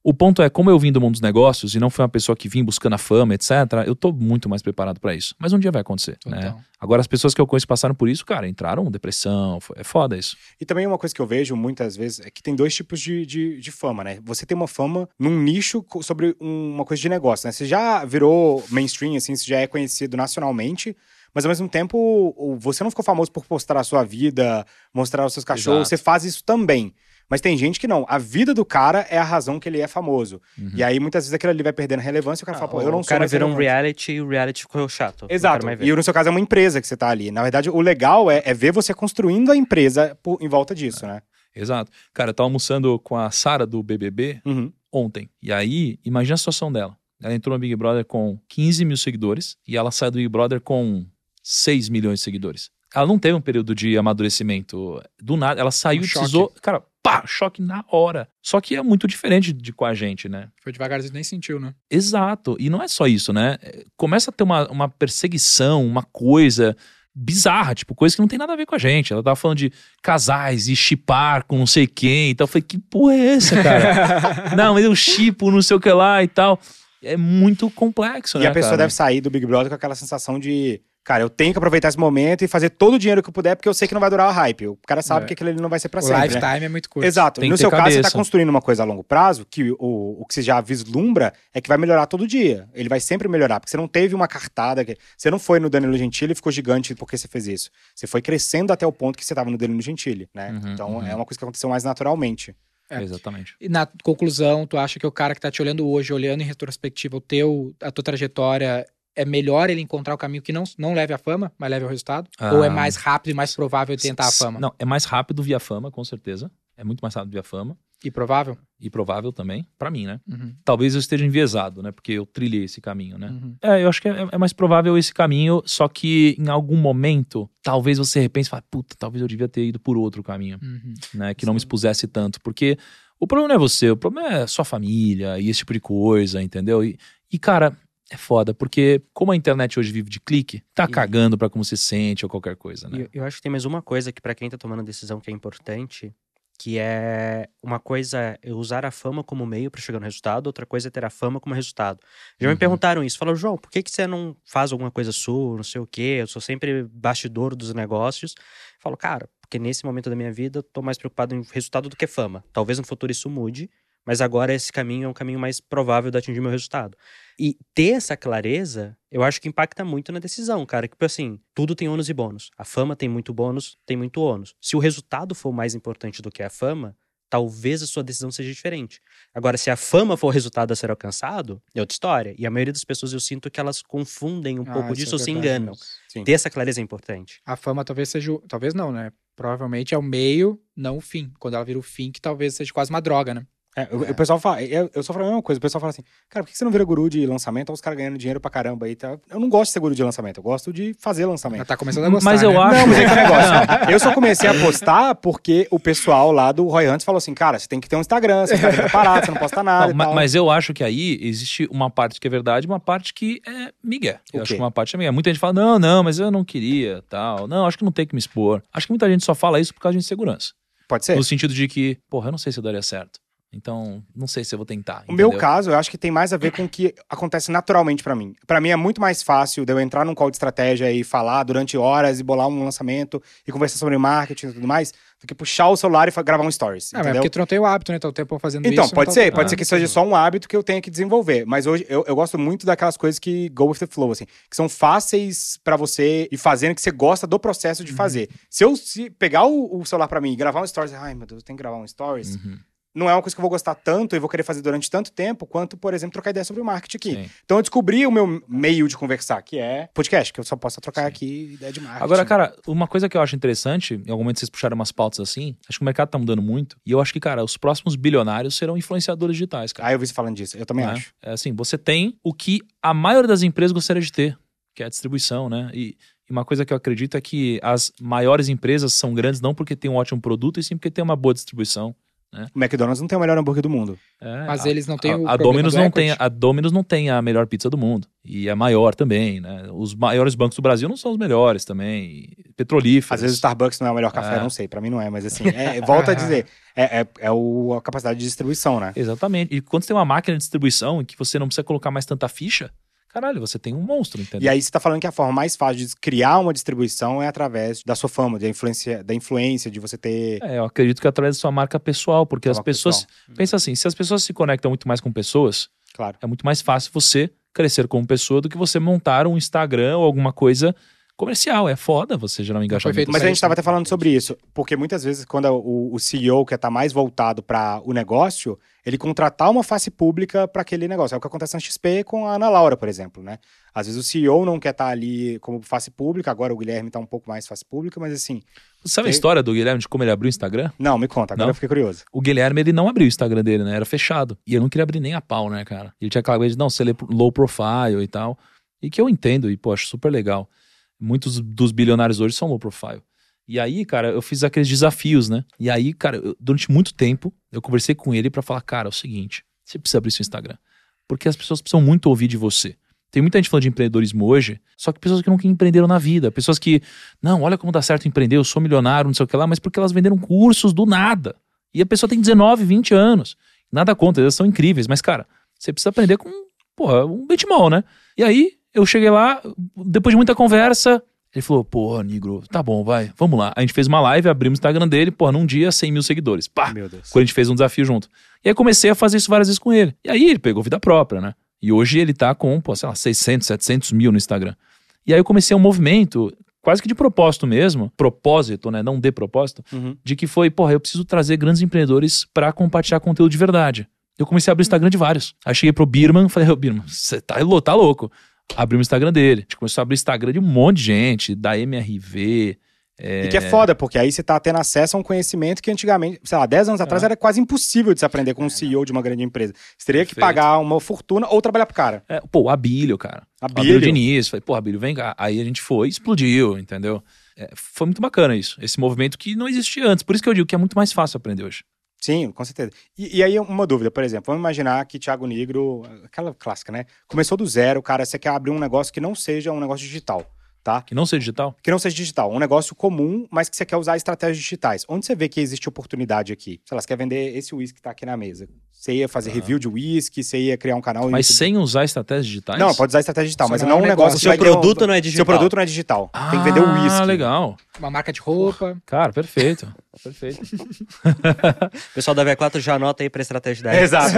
O ponto é, como eu vim do mundo dos negócios e não fui uma pessoa que vim buscando a fama, etc., eu tô muito mais preparado pra isso. Mas um dia vai acontecer, né? Total. Agora, as pessoas que eu conheço passaram por isso, cara, entraram depressão, foi- é foda isso. E também uma coisa que eu vejo muitas vezes é que tem dois tipos de, de, de fama, né? Você tem uma fama num nicho sobre um- uma coisa de negócio, né? Você já virou mainstream, assim, você já é conhecido nacionalmente, mas ao mesmo tempo você não ficou famoso por postar a sua vida, mostrar os seus cachorros, Exato. você faz isso também. Mas tem gente que não. A vida do cara é a razão que ele é famoso. Uhum. E aí, muitas vezes, aquilo ali vai perdendo relevância e o cara Ah, fala, pô, eu não o sou cara mais virou um reality e o reality ficou chato. Exato. E no seu caso é uma empresa que você tá ali. Na verdade, o legal é, é ver você construindo a empresa por- em volta disso, né? Exato. Cara, eu tava almoçando com a Sara do BBB Uhum. ontem. E aí, imagina a situação dela. Ela entrou no Big Brother com 15 mil seguidores e ela sai do Big Brother com 6 milhões de seguidores. Ela não teve um período de amadurecimento. Do nada, ela saiu Um e precisou. Cara, pá, choque na hora. Só que é muito diferente de com a gente, né? Foi devagarzinho, nem sentiu, né? Exato. E não é só isso, né? Começa a ter uma, uma perseguição, uma coisa bizarra, tipo, coisa que não tem nada a ver com a gente. Ela tava falando de casais e chipar com não sei quem. Então eu falei, que porra é essa, cara? não, mas eu chipo, não sei o que lá e tal. É muito complexo, E né? a pessoa cara? deve sair do Big Brother com aquela sensação de, cara, eu tenho que aproveitar esse momento e fazer todo o dinheiro que eu puder, porque eu sei que não vai durar o hype. O cara sabe É. que aquilo ali não vai ser pra o sempre. né? lifetime é muito curto. Exato. Tem no seu caso, você tá cabeça. construindo uma coisa a longo prazo que o, o que você já vislumbra é que vai melhorar todo dia. Ele vai sempre melhorar, porque você não teve uma cartada. Que, você não foi no Danilo Gentili e ficou gigante porque você fez isso. Você foi crescendo até o ponto que você tava no Danilo Gentili, né? Uhum, então uhum. é uma coisa que aconteceu mais naturalmente. É. Exatamente. E na conclusão, tu acha que o cara que tá te olhando hoje, olhando em retrospectiva o teu, a tua trajetória, é melhor ele encontrar o caminho que não, não leve à fama, mas leve ao resultado? Ah. Ou é mais rápido e mais provável tentar a fama? Não, é mais rápido via fama, com certeza. É muito mais rápido via fama. E provável? E provável também, pra mim, né? Uhum. Talvez eu esteja enviesado, né? Porque eu trilhei esse caminho, né? Uhum. É, eu acho que é, é mais provável esse caminho, só que em algum momento, talvez você repense e fale, puta, talvez eu devia ter ido por outro caminho, Uhum. né? Que não me expusesse tanto. Porque o problema não é você, o problema é sua família e esse tipo de coisa, entendeu? E, e, cara, é foda, porque como a internet hoje vive de clique, tá E- cagando pra como você sente ou qualquer coisa, né? eu, eu acho que tem mais uma coisa que pra quem tá tomando decisão que é importante, que é uma coisa é usar a fama como meio pra chegar no resultado, outra coisa é ter a fama como resultado. Já Uhum. me perguntaram isso, falaram, João, por que, que você não faz alguma coisa sua, não sei o quê, eu sou sempre bastidor dos negócios. Eu falo, cara, porque nesse momento da minha vida eu tô mais preocupado em resultado do que fama. Talvez no futuro isso mude, mas agora esse caminho é um caminho mais provável de atingir meu resultado. E ter essa clareza, eu acho que impacta muito na decisão, cara. Que, tipo assim, tudo tem ônus e bônus. A fama tem muito bônus, tem muito ônus. Se o resultado for mais importante do que a fama, talvez a sua decisão seja diferente. Agora, se a fama for o resultado a ser alcançado, é outra história. E a maioria das pessoas eu sinto que elas confundem um Ah, pouco isso disso é ou se enganam. Sim. Ter essa clareza é importante. A fama talvez seja. Talvez não, né? Provavelmente é o meio, não o fim. Quando ela vira o fim, que talvez seja quase uma droga, né? É, o, o pessoal fala, eu, eu só falo a mesma coisa, o pessoal fala assim, cara, por que você não vira guru de lançamento? Olha os caras ganhando dinheiro pra caramba aí. Tá? Eu não gosto de ser guru de lançamento, eu gosto de fazer lançamento. tá começando a gostar. Mas eu né? acho. Não, mas é que o negócio. Eu só comecei a postar porque o pessoal lá do Roy Hunt falou assim, cara, você tem que ter um Instagram, você tá preparado, você não posta nada Não, e ma- tal. mas eu acho que aí existe uma parte que é verdade e uma parte que é migué. Eu O acho que uma parte é migué. Muita gente fala, não, não, mas eu não queria, tal. Não, acho que não tem que me expor. Acho que muita gente só fala isso por causa de insegurança. Pode ser? No sentido de que, porra, eu não sei se eu daria certo. Então, não sei se eu vou tentar. O meu caso, eu acho que tem mais a ver com o que acontece naturalmente pra mim. Pra mim é muito mais fácil de eu entrar num call de estratégia e falar durante horas e bolar um lançamento e conversar sobre marketing e tudo mais, do que puxar o celular e gravar um stories, Ah, mas é porque tu não tem o hábito, né? Tá o tempo fazendo Então, isso. pode não ser, tá- pode Ah, ser que seja só um hábito que eu tenha que desenvolver. Mas hoje eu, eu gosto muito daquelas coisas que go with the flow, assim, que são fáceis pra você ir fazendo, que você gosta do processo Uhum. de fazer. Se eu se pegar o, o celular pra mim e gravar um stories, ai meu Deus, eu tenho que gravar um stories, Uhum, não é uma coisa que eu vou gostar tanto e vou querer fazer durante tanto tempo, quanto, por exemplo, trocar ideia sobre o marketing aqui. sim. Então eu descobri o meu meio de conversar, que é podcast, que eu só posso trocar Sim. aqui ideia de marketing. Agora, cara, uma coisa que eu acho interessante, em algum momento vocês puxaram umas pautas assim, acho que o mercado tá mudando muito, e eu acho que, cara, os próximos bilionários serão influenciadores digitais, cara. Ah, eu vi você falando disso, eu também né? acho. É assim, você tem o que a maioria das empresas gostaria de ter, que é a distribuição, né? E uma coisa que eu acredito é que as maiores empresas são grandes não porque tem um ótimo produto, e sim porque tem uma boa distribuição O McDonald's não tem o melhor hambúrguer do mundo. É, Mas a- eles não têm a, o a Domino's do não tem a Domino's não tem a melhor pizza do mundo e é maior também, né? Os maiores bancos do Brasil não são os melhores também, petrolíferos. Às vezes o Starbucks não é o melhor café, É. não sei. Pra mim não é, mas assim, é, volta a dizer, é, é, é o, a capacidade de distribuição, né? Exatamente. E quando você tem uma máquina de distribuição em que você não precisa colocar mais tanta ficha, caralho, você tem um monstro, entendeu? E aí você tá falando que a forma mais fácil de criar uma distribuição é através da sua fama, da influência, da influência de você ter. É, eu acredito que através da sua marca pessoal, porque Sua as pessoas. Pensa assim, se as pessoas se conectam muito mais com pessoas, Claro. é muito mais fácil você crescer como pessoa do que você montar um Instagram ou alguma coisa comercial. É foda você gerar um engajamento. feito Mas a gente estava né? até falando sobre isso, porque muitas vezes, quando o, o CEO quer estar mais voltado para o negócio, ele contratar uma face pública para aquele negócio. É o que acontece na XP com a Ana Laura, por exemplo, né? Às vezes o CEO não quer estar ali como face pública, agora o Guilherme está um pouco mais face pública, mas assim, Você sabe a história do Guilherme de como ele abriu o Instagram? não, me conta, agora Não? eu fiquei curioso. O Guilherme, ele não abriu o Instagram dele, né? Era fechado. E eu não queria abrir nem a pau, né, cara? Ele tinha aquela coisa de, não, ser low profile e tal. E que eu entendo e, pô, acho super legal. Muitos dos bilionários hoje são low profile. E aí, cara, eu fiz aqueles desafios, né? E aí, cara, eu- durante muito tempo, eu conversei com ele pra falar, cara, é o seguinte, você precisa abrir seu Instagram. Porque as pessoas precisam muito ouvir de você. Tem muita gente falando de empreendedorismo hoje, só que pessoas que nunca empreenderam na vida. Pessoas que, não, olha como dá certo empreender, eu sou milionário, não sei o que lá, mas porque elas venderam cursos do nada. E a pessoa tem 19, 20 anos. Nada contra, elas são incríveis, mas, cara, você precisa aprender com, porra, um benchmark, né? E aí, eu cheguei lá, depois de muita conversa, ele falou, porra, Negro, tá bom, vai, vamos lá. A gente fez uma live, abrimos o Instagram dele, porra, num dia, 100 mil seguidores. Pá! Meu Deus. Quando a gente fez um desafio junto. E aí comecei a fazer isso várias vezes com ele. E aí ele pegou vida própria, né? E hoje ele tá com, pô, sei lá, 600, 700 mil no Instagram. E aí eu comecei um movimento, quase que de propósito mesmo, propósito, né? Não de propósito, Uhum. de que foi, porra, eu preciso trazer grandes empreendedores pra compartilhar conteúdo de verdade. Eu comecei a abrir o Instagram de vários. Aí cheguei pro Birman, falei, ô Birman, você tá, tá louco. Abri o Instagram dele. A gente começou a abrir o Instagram de um monte de gente, da MRV. E que é foda, porque aí você tá tendo acesso a um conhecimento que antigamente, sei lá, 10 anos atrás É. era quase impossível de se aprender com um CEO de uma grande empresa. Você teria que Perfeito. pagar uma fortuna ou trabalhar pro cara. É, pô, o Abílio, cara. Abílio Bílio. Diniz. Falei, pô, Abílio, vem cá. Aí a gente foi, explodiu, entendeu? É, foi muito bacana isso. Esse movimento que não existia antes. Por isso que eu digo que é muito mais fácil aprender hoje. Sim, com certeza. E, e aí, uma dúvida, por exemplo, vamos imaginar que Thiago Negro, aquela clássica, né? Começou do zero, cara, você quer abrir um negócio que não seja um negócio digital, tá? Que não seja digital. Que não seja digital, um negócio comum, mas que você quer usar estratégias digitais. Onde você vê que existe oportunidade aqui? Sei lá, você quer vender esse uísque que tá aqui na mesa. Você ia fazer review de uísque, você ia criar um canal... Ah. Mas YouTube. sem usar estratégias digitais? Não, pode usar estratégia digital, Só mas não é um um negócio... Seu ter um- produto não é digital. Seu produto não é digital. Tem que vender o Ah, uísque. legal. Uma marca de roupa. Cara, perfeito. Perfeito. O pessoal da V4 já anota aí pra estratégia da Exato.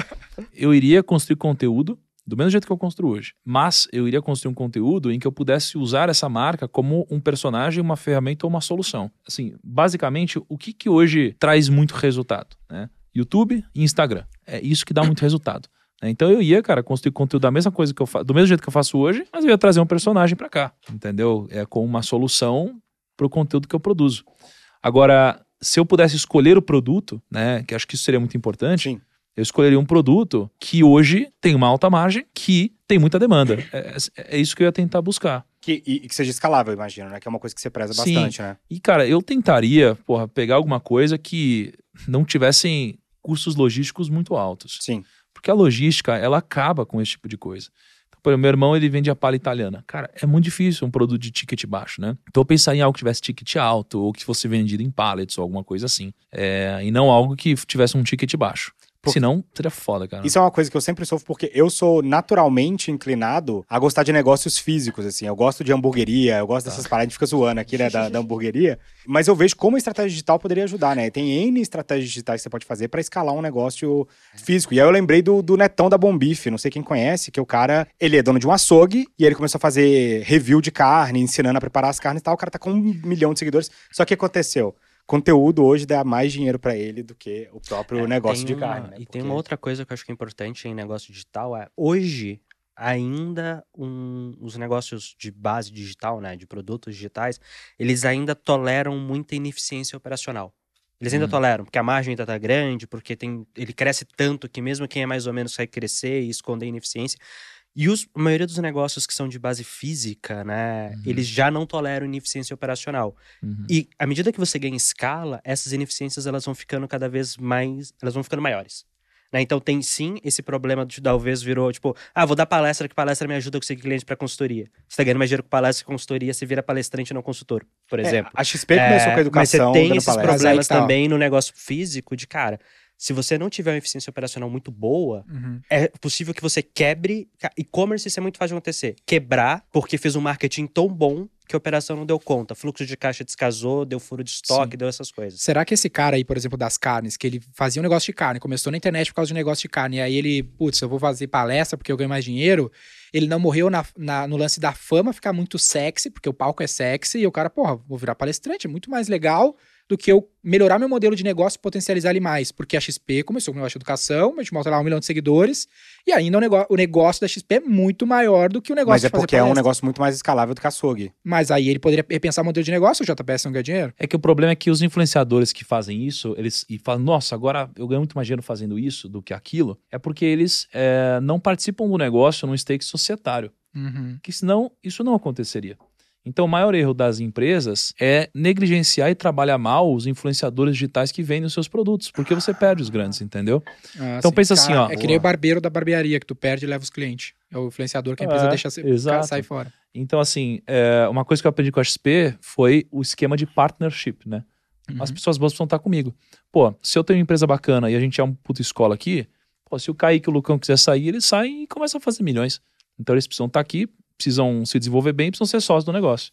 eu iria construir conteúdo do mesmo jeito que eu construo hoje. Mas eu iria construir um conteúdo em que eu pudesse usar essa marca como um personagem, uma ferramenta ou uma solução. Assim, basicamente, o que, que hoje traz muito resultado? Né? YouTube e Instagram. É isso que dá muito resultado. né? Então eu ia, cara, construir conteúdo da mesma coisa que eu faço, do mesmo jeito que eu faço hoje, mas eu ia trazer um personagem pra cá, entendeu? É com uma solução pro conteúdo que eu produzo. Agora, se eu pudesse escolher o produto, né, que acho que isso seria muito importante, Sim. eu escolheria um produto que hoje tem uma alta margem, que tem muita demanda. É, é isso que eu ia tentar buscar. Que, e, que seja escalável, eu imagino, né? Que é uma coisa que você preza Sim. bastante, né? E, cara, eu tentaria, porra, pegar alguma coisa que não tivessem custos logísticos muito altos. Sim. Porque a logística, ela acaba com esse tipo de coisa. Então, por exemplo, meu irmão, ele vende a palha italiana. Cara, é muito difícil um produto de ticket baixo, né? Então eu pensaria em algo que tivesse ticket alto, ou que fosse vendido em pallets, ou alguma coisa assim. É, e não algo que tivesse um ticket baixo. Por- Senão, seria foda, cara. Isso é uma coisa que eu sempre sofro, porque eu sou naturalmente inclinado a gostar de negócios físicos, assim. Eu gosto de hamburgueria, eu gosto Tá. dessas paradas, a gente fica zoando aqui, né, da, da hamburgueria. Mas eu vejo como a estratégia digital poderia ajudar, né? Tem N estratégias digitais que você pode fazer pra escalar um negócio físico. E aí eu lembrei do, do Netão da Bombife, não sei quem conhece, que o cara, ele é dono de um açougue, e ele começou a fazer review de carne, ensinando a preparar as carnes e tal. O cara tá com um milhão de seguidores. Só que o que aconteceu? Conteúdo hoje dá mais dinheiro pra ele do que o próprio negócio Tem de uma- carne. né? E tem Porque- uma outra coisa que eu acho que é importante em negócio digital é hoje ainda um- os negócios de base digital, né, de produtos digitais, eles ainda toleram muita ineficiência operacional. Eles ainda Uhum. toleram, porque a margem ainda tá grande, porque tem, ele cresce tanto que mesmo quem é mais ou menos vai crescer e esconder ineficiência. E os, a maioria dos negócios que são de base física, né, Uhum. eles já não toleram ineficiência operacional. Uhum. E à medida que você ganha escala, essas ineficiências elas vão ficando cada vez mais, elas vão ficando maiores. Né? Então tem sim esse problema de talvez virou tipo, ah, vou dar palestra, que palestra me ajuda a conseguir cliente para consultoria. Você tá ganhando mais dinheiro com palestra e consultoria, você vira palestrante e não consultor, por exemplo. É, a XP começou É, com a educação, Mas você tem esses palestra. Problemas tá, também no negócio físico de cara. Se você não tiver uma eficiência operacional muito boa, Uhum. é possível que você quebre. E-commerce isso é muito fácil de acontecer. Quebrar porque fez um marketing tão bom que a operação não deu conta. Fluxo de caixa descasou, deu furo de estoque, deu essas coisas. Será que esse cara aí, por exemplo, das carnes, que ele fazia um negócio de carne, começou na internet por causa de um negócio de carne, e aí ele, putz, eu vou fazer palestra porque eu ganho mais dinheiro, ele não morreu na- na- no lance da fama ficar muito sexy, porque o palco é sexy, e o cara, porra, vou virar palestrante, é muito mais legal do que eu melhorar meu modelo de negócio e potencializar ele mais, porque a XP começou com um negócio de educação, mas mostra lá um milhão de seguidores, e ainda o, nego- o negócio da XP é muito maior do que o negócio Mas de é fazer porque é um palestra. negócio muito mais escalável do que açougue. Mas aí ele poderia repensar o modelo de negócio, o JPS não ganha dinheiro. É que o problema é que os influenciadores que fazem isso, eles e falam, nossa, agora eu ganho muito mais dinheiro fazendo isso do que aquilo, é porque eles é, não participam do negócio num stake societário. Uhum. que senão isso não aconteceria. Então, o maior erro das empresas é negligenciar e trabalhar mal os influenciadores digitais que vendem os seus produtos, porque você perde os grandes, entendeu? Ah, Então pensa assim, ó. É que nem o barbeiro da barbearia, que tu perde e leva os clientes. É o influenciador que a empresa É, deixa exato. sair fora. Então, assim, é, uma coisa que eu aprendi com a XP foi o esquema de partnership, né? Uhum. As pessoas boas precisam estar comigo. Pô, se eu tenho uma empresa bacana e a gente é uma puta escola aqui, pô, se o Kaique e o Lucão quiser sair, eles saem e começam a fazer milhões. Então eles precisam estar aqui, precisam se desenvolver bem, precisam ser sócios do negócio.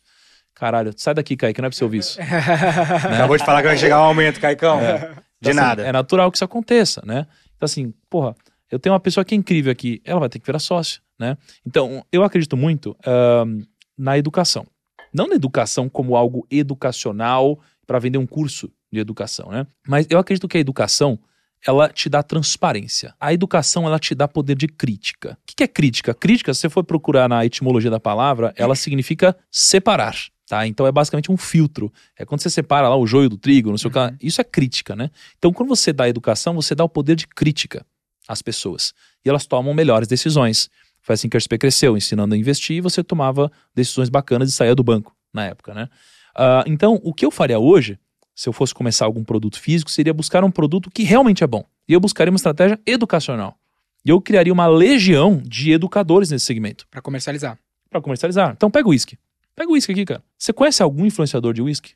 Caralho, sai daqui, Kaique, não é pra você ouvir isso. Né? Acabou de falar que vai chegar um aumento, Caicão. De Então, assim, nada. É natural que isso aconteça, né? Então, assim, porra, eu tenho uma pessoa que é incrível aqui, ela vai ter que virar sócio, né? Então, eu acredito muito ahn, na educação. Não na educação como algo educacional para vender um curso de educação, né? Mas eu acredito que a educação ela te dá transparência. A educação ela te dá poder de crítica. O que é crítica? Crítica, se você for procurar na etimologia da palavra, ela significa separar. Tá? Então é basicamente um filtro. É quando você separa lá o joio do trigo, não sei o que. lá. Isso é crítica, né? Então, quando você dá educação, você dá o poder de crítica às pessoas. E elas tomam melhores decisões. Foi assim que a XP cresceu, ensinando a investir, e você tomava decisões bacanas e saía do banco na época, né? Ah, então, o que eu faria hoje, se eu fosse começar algum produto físico, seria buscar um produto que realmente é bom. E eu buscaria uma estratégia educacional. E eu criaria uma legião de educadores nesse segmento Pra comercializar. para comercializar. Então pega o uísque. Pega o uísque aqui, cara. Você conhece algum influenciador de uísque?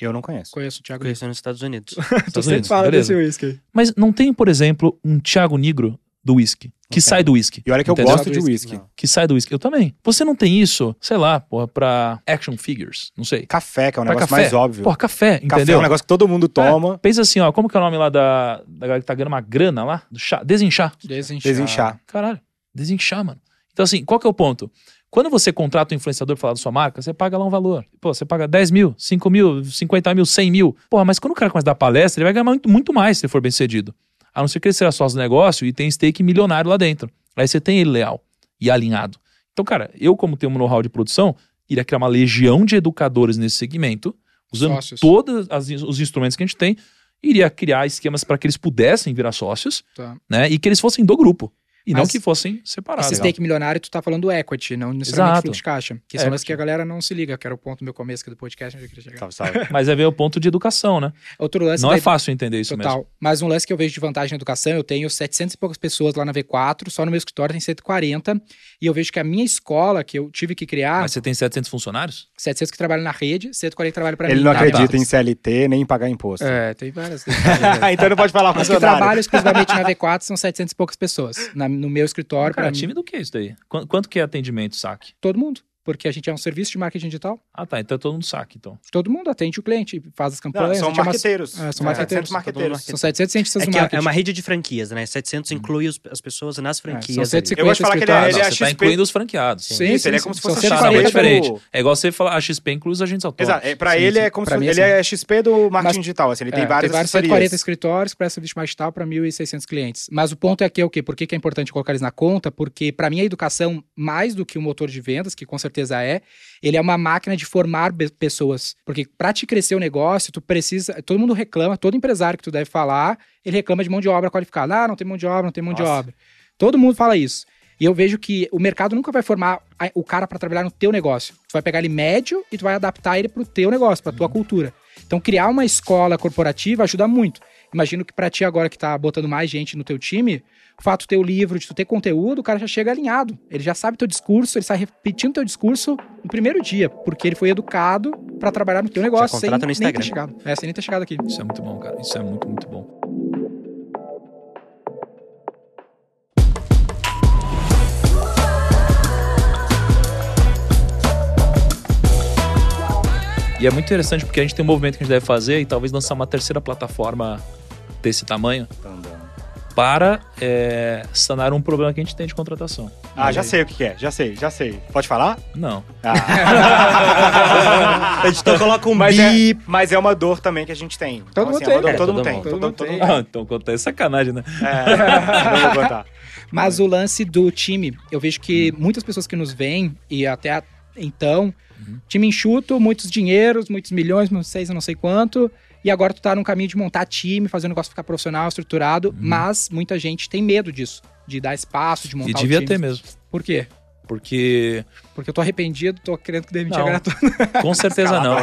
Eu não conheço. Conheço o Thiago. Conhecendo nos Estados Unidos. Estados Unidos, beleza. desse whisky. Mas não tem, por exemplo, um Thiago Negro do uísque, que tem. sai do uísque. E olha que eu Entendeu? gosto de whisky. Não. Que sai do uísque. Eu também. Você não tem isso, sei lá, porra, pra action figures, não sei. Café, que é um Pra negócio café. mais óbvio. Porra, café, Café é entendeu? um negócio que todo mundo toma. É, pensa assim, ó, como que é o nome lá da, da galera que tá ganhando uma grana lá? Do chá? Desinchar. Desinchar. Desinchar. Caralho, desinchar, mano. Então, assim, qual que é o ponto? Quando você contrata um influenciador pra falar da sua marca, você paga lá um valor. Pô, você paga 10 mil, 5 mil, 50 mil, 100 mil. Porra, mas quando o cara começa a dar palestra, ele vai ganhar muito, muito mais se ele for bem sucedido. A não ser que ele seja sócio do negócio e tem stake milionário lá dentro. Aí você tem ele leal e alinhado. Então, cara, eu, como tenho um know-how de produção, iria criar uma legião de educadores nesse segmento, usando Sócios. todos as- os instrumentos que a gente tem, iria criar esquemas para que eles pudessem virar sócios, Tá. né? E que eles fossem do grupo. E não Mas que fossem separados. Esse stake milionário, tu tá falando do equity, não necessariamente Exato. fluxo de caixa. Que são as que a galera não se liga, que era o ponto do meu começo aqui do podcast onde eu queria chegar. Salve, salve. Mas é ver o ponto de educação, né? Outro lance Não é fácil entender isso Total. mesmo. Mas um lance que eu vejo de vantagem na educação, eu tenho 700 e poucas pessoas lá na V4, só no meu escritório tem 140, e eu vejo que a minha escola, que eu tive que criar, Mas você tem 700 funcionários? 700 que trabalham na rede, 140 que trabalham para mim. Ele não Ah, acredita tá. em CLT nem em pagar imposto. É, tem várias. Então não pode falar Mas que funcionário. trabalham exclusivamente na V4 são 700 e poucas pessoas. Na- no meu escritório, Cara, time do que isso daí? Qu- Quanto que é atendimento, saque? todo mundo. Porque a gente é um serviço de marketing digital. Ah, tá. Então é todo mundo saque, então. Todo mundo atende o cliente, faz as Não, campanhas. são gente é uma- marqueteiros. É, são É, marqueteiros. 700 marqueteiros. São 700 cientistas É do que é, marketing. é uma rede de franquias, né? 700 inclui os- as pessoas nas são franquias. ali. 150 Eu gosto de falar que ele é- Ah, ele não, é você tá XP. incluindo os franqueados. Sim, Isso, sim, ele é sim. como se São fosse Tá, a não, é 140 diferente. É igual você falar, a XP inclui os agentes autônomos. Exato. É, pra Sim, ele sim. é como se ele assim. é XP do marketing Mas- digital, assim, ele tem É, várias tem vários 140 assessorias. escritórios, presta serviço mais digital para 1.600 clientes. Mas o ponto é que é o quê? Por que, é importante colocar eles na conta? Porque para mim a educação, mais do que um motor de vendas, que com certeza é, ele é uma máquina de formar pessoas. Porque para te crescer o negócio, tu precisa. Todo mundo reclama, todo empresário que tu deve falar, ele reclama de mão de obra qualificada. Ah, não tem mão de obra, não tem mão de Nossa. obra. Todo mundo fala isso. E eu vejo que o mercado nunca vai formar o cara para trabalhar no teu negócio. Tu vai pegar ele médio e tu vai adaptar ele pro teu negócio, pra tua cultura. Então, criar uma escola corporativa ajuda muito. Imagino que pra ti agora que tá botando mais gente no teu time, o fato de ter o livro, de tu ter conteúdo, o cara já chega alinhado. Ele já sabe teu discurso, ele sai repetindo teu discurso no primeiro dia, porque ele foi educado pra trabalhar no teu negócio sem no nem ter chegado. É, sem nem ter chegado aqui. Isso é muito bom, cara. Isso é muito, muito bom. E é muito interessante porque a gente tem um movimento que a gente deve fazer e talvez lançar uma terceira plataforma desse tamanho para é, sanar um problema que a gente tem de contratação. Ah, já sei o que é, já sei, já sei. Pode falar? Não. Ah. A editor coloca um mas, é, mas é uma dor também que a gente tem. Todo mundo é tem, todo, mundo tem. Todo, mundo mundo Ah, então conta é sacanagem, né? É, não vou contar. Mas o lance do time, eu vejo que muitas pessoas que nos veem, e até então, time enxuto, muitos dinheiros, muitos milhões, não sei, eu não sei quanto, e agora tu tá num caminho de montar time, fazer o negócio ficar profissional, estruturado, mas muita gente tem medo disso, de dar espaço, de montar E o devia time. ter mesmo. Por quê? Porque Porque eu tô arrependido, tô querendo que demitir Não. a toda. Com certeza não.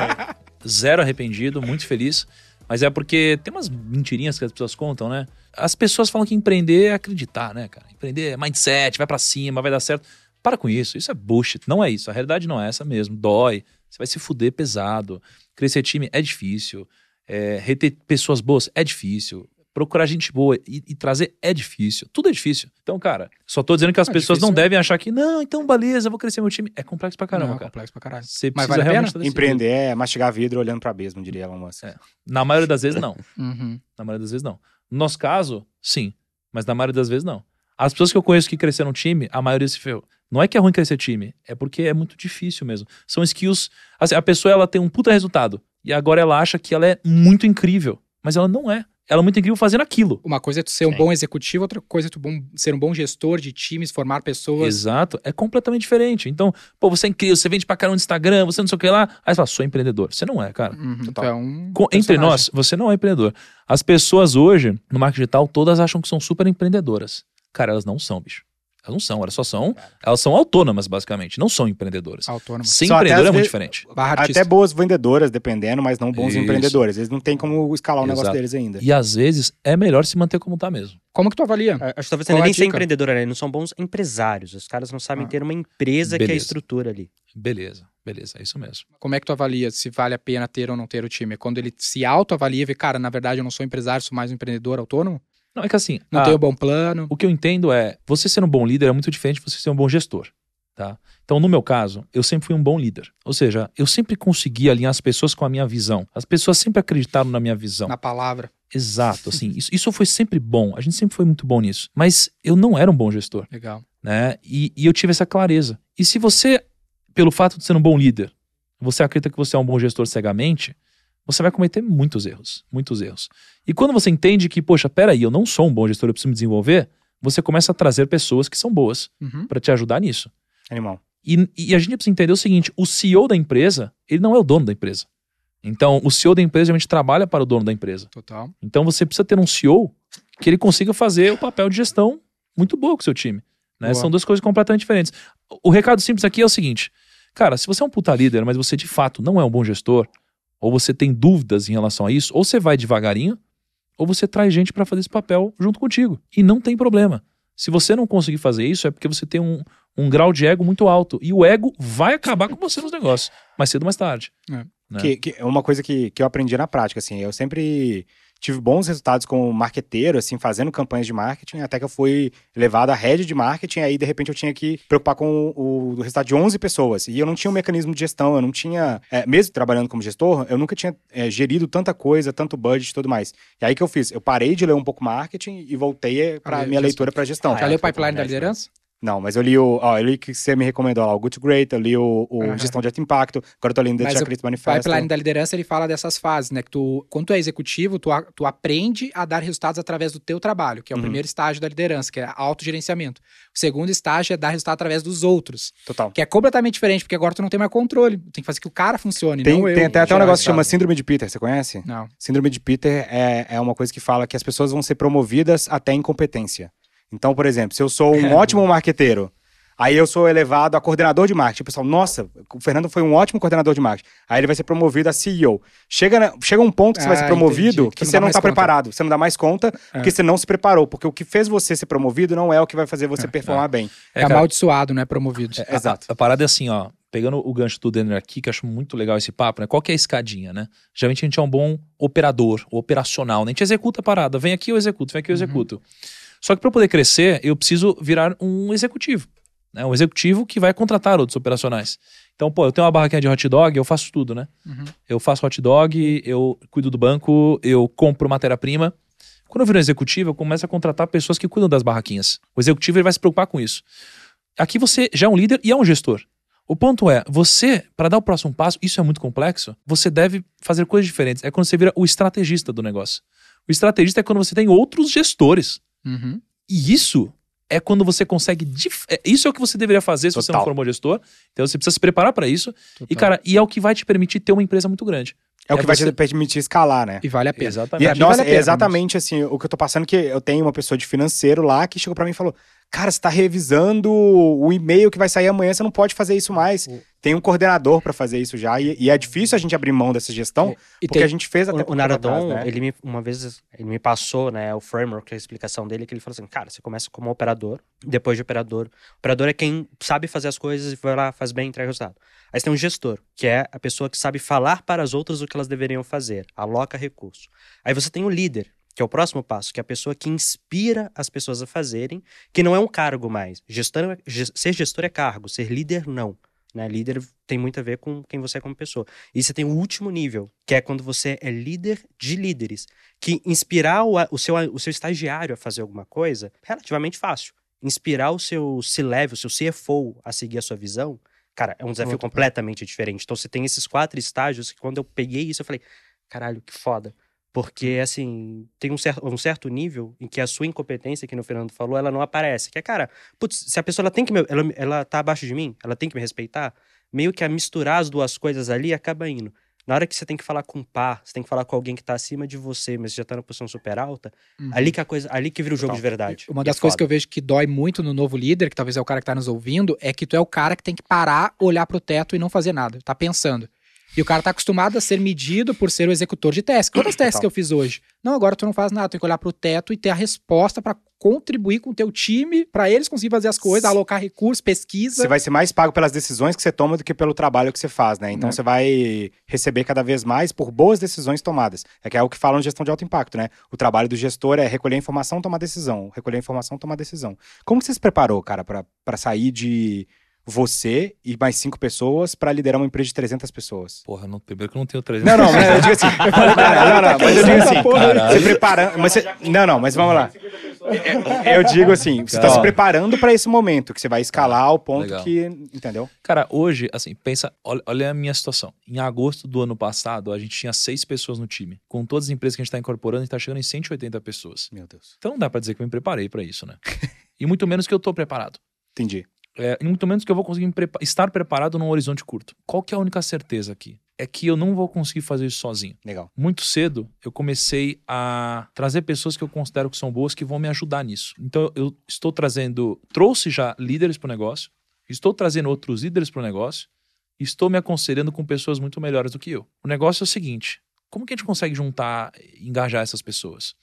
Zero arrependido, muito feliz. Mas é porque tem umas mentirinhas que as pessoas contam, né? As pessoas falam que empreender é acreditar, né, cara? Empreender é mindset, vai pra cima, vai dar certo. Para com isso, isso é bullshit. Não é isso. A realidade não é essa mesmo. Dói. Você vai se fuder pesado. Crescer time é difícil. É, reter pessoas boas é difícil. Procurar gente boa e, e trazer é difícil. Tudo é difícil. Então, cara, só tô dizendo que as É pessoas não difícil. devem achar que, não, então beleza, eu vou crescer meu time. É complexo pra caramba, Não, cara. complexo pra caralho. Você Mas precisa vale a realmente. Empreender é mastigar vidro olhando pra abismo, diria Elon Musk. É. Na maioria das vezes, não. Uhum. Na maioria das vezes, não. No nosso caso, sim. Mas na maioria das vezes, não. As pessoas que eu conheço que cresceram time, a maioria se ferrou. Não é que é ruim crescer time, é porque é muito difícil mesmo. São skills. Assim, a pessoa ela tem um puta resultado e agora ela acha que ela é muito incrível, mas ela não é. Ela é muito incrível fazendo aquilo. Uma coisa é tu ser um Sim. bom executivo, outra coisa é tu bom- ser um bom gestor de times, formar pessoas. Exato, é completamente diferente. Então, pô, você é incrível, você vende pra caramba no Instagram, você não sei o que lá. Aí você fala, sou empreendedor. Você não é, cara. Uhum, Total. é um Com- entre nós, você não é empreendedor. As pessoas hoje, no marketing digital, todas acham que são super empreendedoras. Cara, elas não são, bicho. Elas não são, elas só são. Elas são autônomas, basicamente, não são empreendedoras. Ser Só até empreendedor é muito diferente. Até boas vendedoras, dependendo, mas não bons Isso. empreendedores. Eles não têm como escalar o negócio Exato. deles ainda. E às vezes é melhor se manter como tá mesmo. Como que tu avalia? Acho que talvez a nem ser empreendedor, né? Eles não são bons empresários. Os caras não sabem Ah. ter uma empresa que é a Beleza. estrutura ali. Beleza, beleza, é isso mesmo. Como é que tu avalia se vale a pena ter ou não ter o time? Quando ele se autoavalia e vê, cara, na verdade eu não sou empresário, sou mais um empreendedor autônomo? Não, é que assim, Não a- tenho bom plano. o que eu entendo é, você ser um bom líder é muito diferente de você ser um bom gestor, tá? Então, no meu caso, eu sempre fui um bom líder. Ou seja, eu sempre consegui alinhar as pessoas com a minha visão. As pessoas sempre acreditaram na minha visão. Na palavra. Exato, assim, isso, isso foi sempre bom. A gente sempre foi muito bom nisso. Mas eu não era um bom gestor. Legal. né? E, e eu tive essa clareza. E se você, pelo fato de ser um bom líder, você acredita que você é um bom gestor cegamente, você vai cometer muitos erros, muitos erros. E quando você entende que, poxa, peraí, eu não sou um bom gestor, eu preciso me desenvolver, você começa a trazer pessoas que são boas Uhum. para te ajudar nisso. Animal. E, e a gente precisa entender o seguinte: o CEO da empresa, ele não é o dono da empresa. Então, o CEO da empresa geralmente trabalha para o dono da empresa. Total. Então você precisa ter um CEO que ele consiga fazer o papel de gestão muito boa com o seu time. Né? São duas coisas completamente diferentes. O recado simples aqui é o seguinte: cara, se você é um puta líder, mas você de fato não é um bom gestor, ou você tem dúvidas em relação a isso, ou você vai devagarinho, ou você traz gente para fazer esse papel junto contigo. E não tem problema. Se você não conseguir fazer isso, é porque você tem um, um grau de ego muito alto. E o ego vai acabar com você nos negócios, mais cedo ou mais tarde. É. né? Que, que é uma coisa que, que eu aprendi na prática, assim. Eu sempre tive bons resultados como marqueteiro, assim, fazendo campanhas de marketing, até que eu fui levado à rede de marketing, aí de repente eu tinha que preocupar com o, o resultado de 11 pessoas. E eu não tinha um mecanismo de gestão, eu não tinha, é, mesmo trabalhando como gestor, eu nunca tinha é, gerido tanta coisa, tanto budget e tudo mais. E aí que eu fiz? Eu parei de ler um pouco marketing e voltei para ler minha gestão. leitura para gestão. Já leu o pipeline da liderança? Não, mas eu li o. Ó, eu li que você me recomendou lá, o Good to Great, eu li o, o Aham. Gestão de Alto Impacto, agora eu tô lendo The Mas o Checklist O Manifesto. pipeline da liderança, ele fala dessas fases, né? Que tu, quando tu é executivo, tu, a- tu aprende a dar resultados através do teu trabalho, que é o Uhum. primeiro estágio da liderança, que é autogerenciamento. O segundo estágio é dar resultado através dos outros, Total. que é completamente diferente, porque agora tu não tem mais controle. Tem que fazer que o cara funcione, Tem, não eu. tem até, até um negócio que chama. Síndrome de Peter, você conhece? Não. Síndrome de Peter é, é uma coisa que fala que as pessoas vão ser promovidas até incompetência. Então, por exemplo, se eu sou um ótimo marqueteiro, aí eu sou elevado a coordenador de marketing. O pessoal, nossa, o Fernando foi um ótimo coordenador de marketing. Aí ele vai ser promovido a CEO. Chega, na- chega um ponto que você vai Ah, ser promovido entendi. que Você não está preparado. Você não dá mais conta É. porque você não se preparou. Porque o que fez você ser promovido não é o que vai fazer você performar bem. É, cara, amaldiçoado, não é promovido. É, exato. A, a parada é assim, ó. Pegando o gancho do Denner aqui, que eu acho muito legal esse papo, né? Qual que é a escadinha, né? Geralmente a gente é um bom operador, operacional, né? A gente executa a parada. Vem aqui, eu executo, vem aqui, eu Uhum. Só que para poder crescer, eu preciso virar um executivo. Né? Um executivo que vai contratar outros operacionais. Então, pô, eu tenho uma barraquinha de hot dog, eu faço tudo, né? Uhum. Eu faço hot dog, eu cuido do banco, eu compro matéria-prima. Quando eu viro um executivo, eu começo a contratar pessoas que cuidam das barraquinhas. O executivo ele vai se preocupar com isso. Aqui você já é um líder e é um gestor. O ponto é, você, para dar o próximo passo, isso é muito complexo, você deve fazer coisas diferentes. É quando você vira o estrategista do negócio. O estrategista é quando você tem outros gestores. Uhum. E isso é quando você consegue. dif- é- Isso é o que você deveria fazer se você não Total. for um gestor. Então você precisa se preparar para isso. E, Total. cara, e é o que vai te permitir ter uma empresa muito grande. É o que vai você- te permitir escalar, né? E vale a pena. E, Exatamente. Mim nossa, vale a é pena, exatamente assim, o que eu tô passando que eu tenho uma pessoa de financeiro lá que chegou pra mim e falou: "Cara, você tá revisando o e-mail que vai sair amanhã, você não pode fazer isso mais. O- Tem um coordenador pra fazer isso já e, e é difícil a gente abrir mão dessa gestão, E porque tem- a gente fez até O, o Naradon, né? ele me, uma vez, ele me passou, né, o framework, a explicação dele, que ele falou assim, cara, você começa como operador, depois de operador. Operador é quem sabe fazer as coisas e vai lá, faz bem entrega resultado. Aí você tem um gestor, que é a pessoa que sabe falar para as outras o que elas deveriam fazer, aloca recurso. Aí você tem o líder, que é o próximo passo, que é a pessoa que inspira as pessoas a fazerem, que não é um cargo mais. Gestor, ges- ser gestor é cargo, ser líder não. Né? Líder tem muito a ver com quem você é como pessoa. E você tem o último nível, que é quando você é líder de líderes. Que inspirar o, o seu, o seu estagiário a fazer alguma coisa, relativamente fácil. Inspirar o seu C-level, o seu CFO a seguir a sua visão, cara, é um desafio Outro completamente diferente. Então você tem esses quatro estágios que quando eu peguei isso, eu falei, caralho, que foda. Porque, assim, tem um certo, um certo nível em que a sua incompetência, que no Fernando falou, ela não aparece. Que é, cara, putz, se a pessoa ela tem que me, ela, ela tá abaixo de mim, ela tem que me respeitar, meio que a misturar as duas coisas ali acaba indo. Na hora que você tem que falar com um par, você tem que falar com alguém que tá acima de você, mas já tá na posição super alta, Uhum. ali que a coisa, ali que vira o jogo Total. de verdade. Uma das é coisas que foda. eu vejo que dói muito no novo líder, que talvez é o cara que tá nos ouvindo, é que tu é o cara que tem que parar, olhar pro teto e não fazer nada. Tá pensando. E o cara tá acostumado a ser medido por ser o executor de testes. Quantas testes que eu fiz hoje? Não, agora tu não faz nada, tu tem que olhar pro teto e ter a resposta pra contribuir com o teu time, pra eles conseguirem fazer as coisas, alocar recursos, pesquisa. Você vai ser mais pago pelas decisões que você toma do que pelo trabalho que você faz, né? Então Né. você vai receber cada vez mais por boas decisões tomadas. É que é o que falam de gestão de alto impacto, né? O trabalho do gestor é recolher informação, tomar decisão. Recolher informação, tomar decisão. Como que você se preparou, cara, pra sair de você e mais cinco pessoas pra liderar uma empresa de 300 pessoas? Porra, não, primeiro que eu não tenho 300. Não, não, mas eu digo assim. não, não, não, mas eu digo assim. Caralho. Se preparando. Mas você- não, não, mas vamos lá. Eu, eu digo assim, você tá Ó. se preparando pra esse momento, que você vai escalar ao ponto Legal. que. Entendeu? Cara, hoje, assim, pensa, olha, olha a minha situação. Em agosto do ano passado, a gente tinha seis pessoas no time. Com todas as empresas que a gente tá incorporando, a gente tá chegando em 180 pessoas. Meu Deus. Então não dá pra dizer que eu me preparei pra isso, né? e muito menos que eu tô preparado. Entendi. É, muito menos que eu vou conseguir prepa- estar preparado num horizonte curto. Qual que é a única certeza aqui? É que eu não vou conseguir fazer isso sozinho. Legal. Muito cedo, eu comecei a trazer pessoas que eu considero que são boas que vão me ajudar nisso. Então, eu estou trazendo, trouxe já líderes para o negócio, estou trazendo outros líderes para o negócio, e estou me aconselhando com pessoas muito melhores do que eu. O negócio é o seguinte: como que a gente consegue juntar, engajar essas pessoas?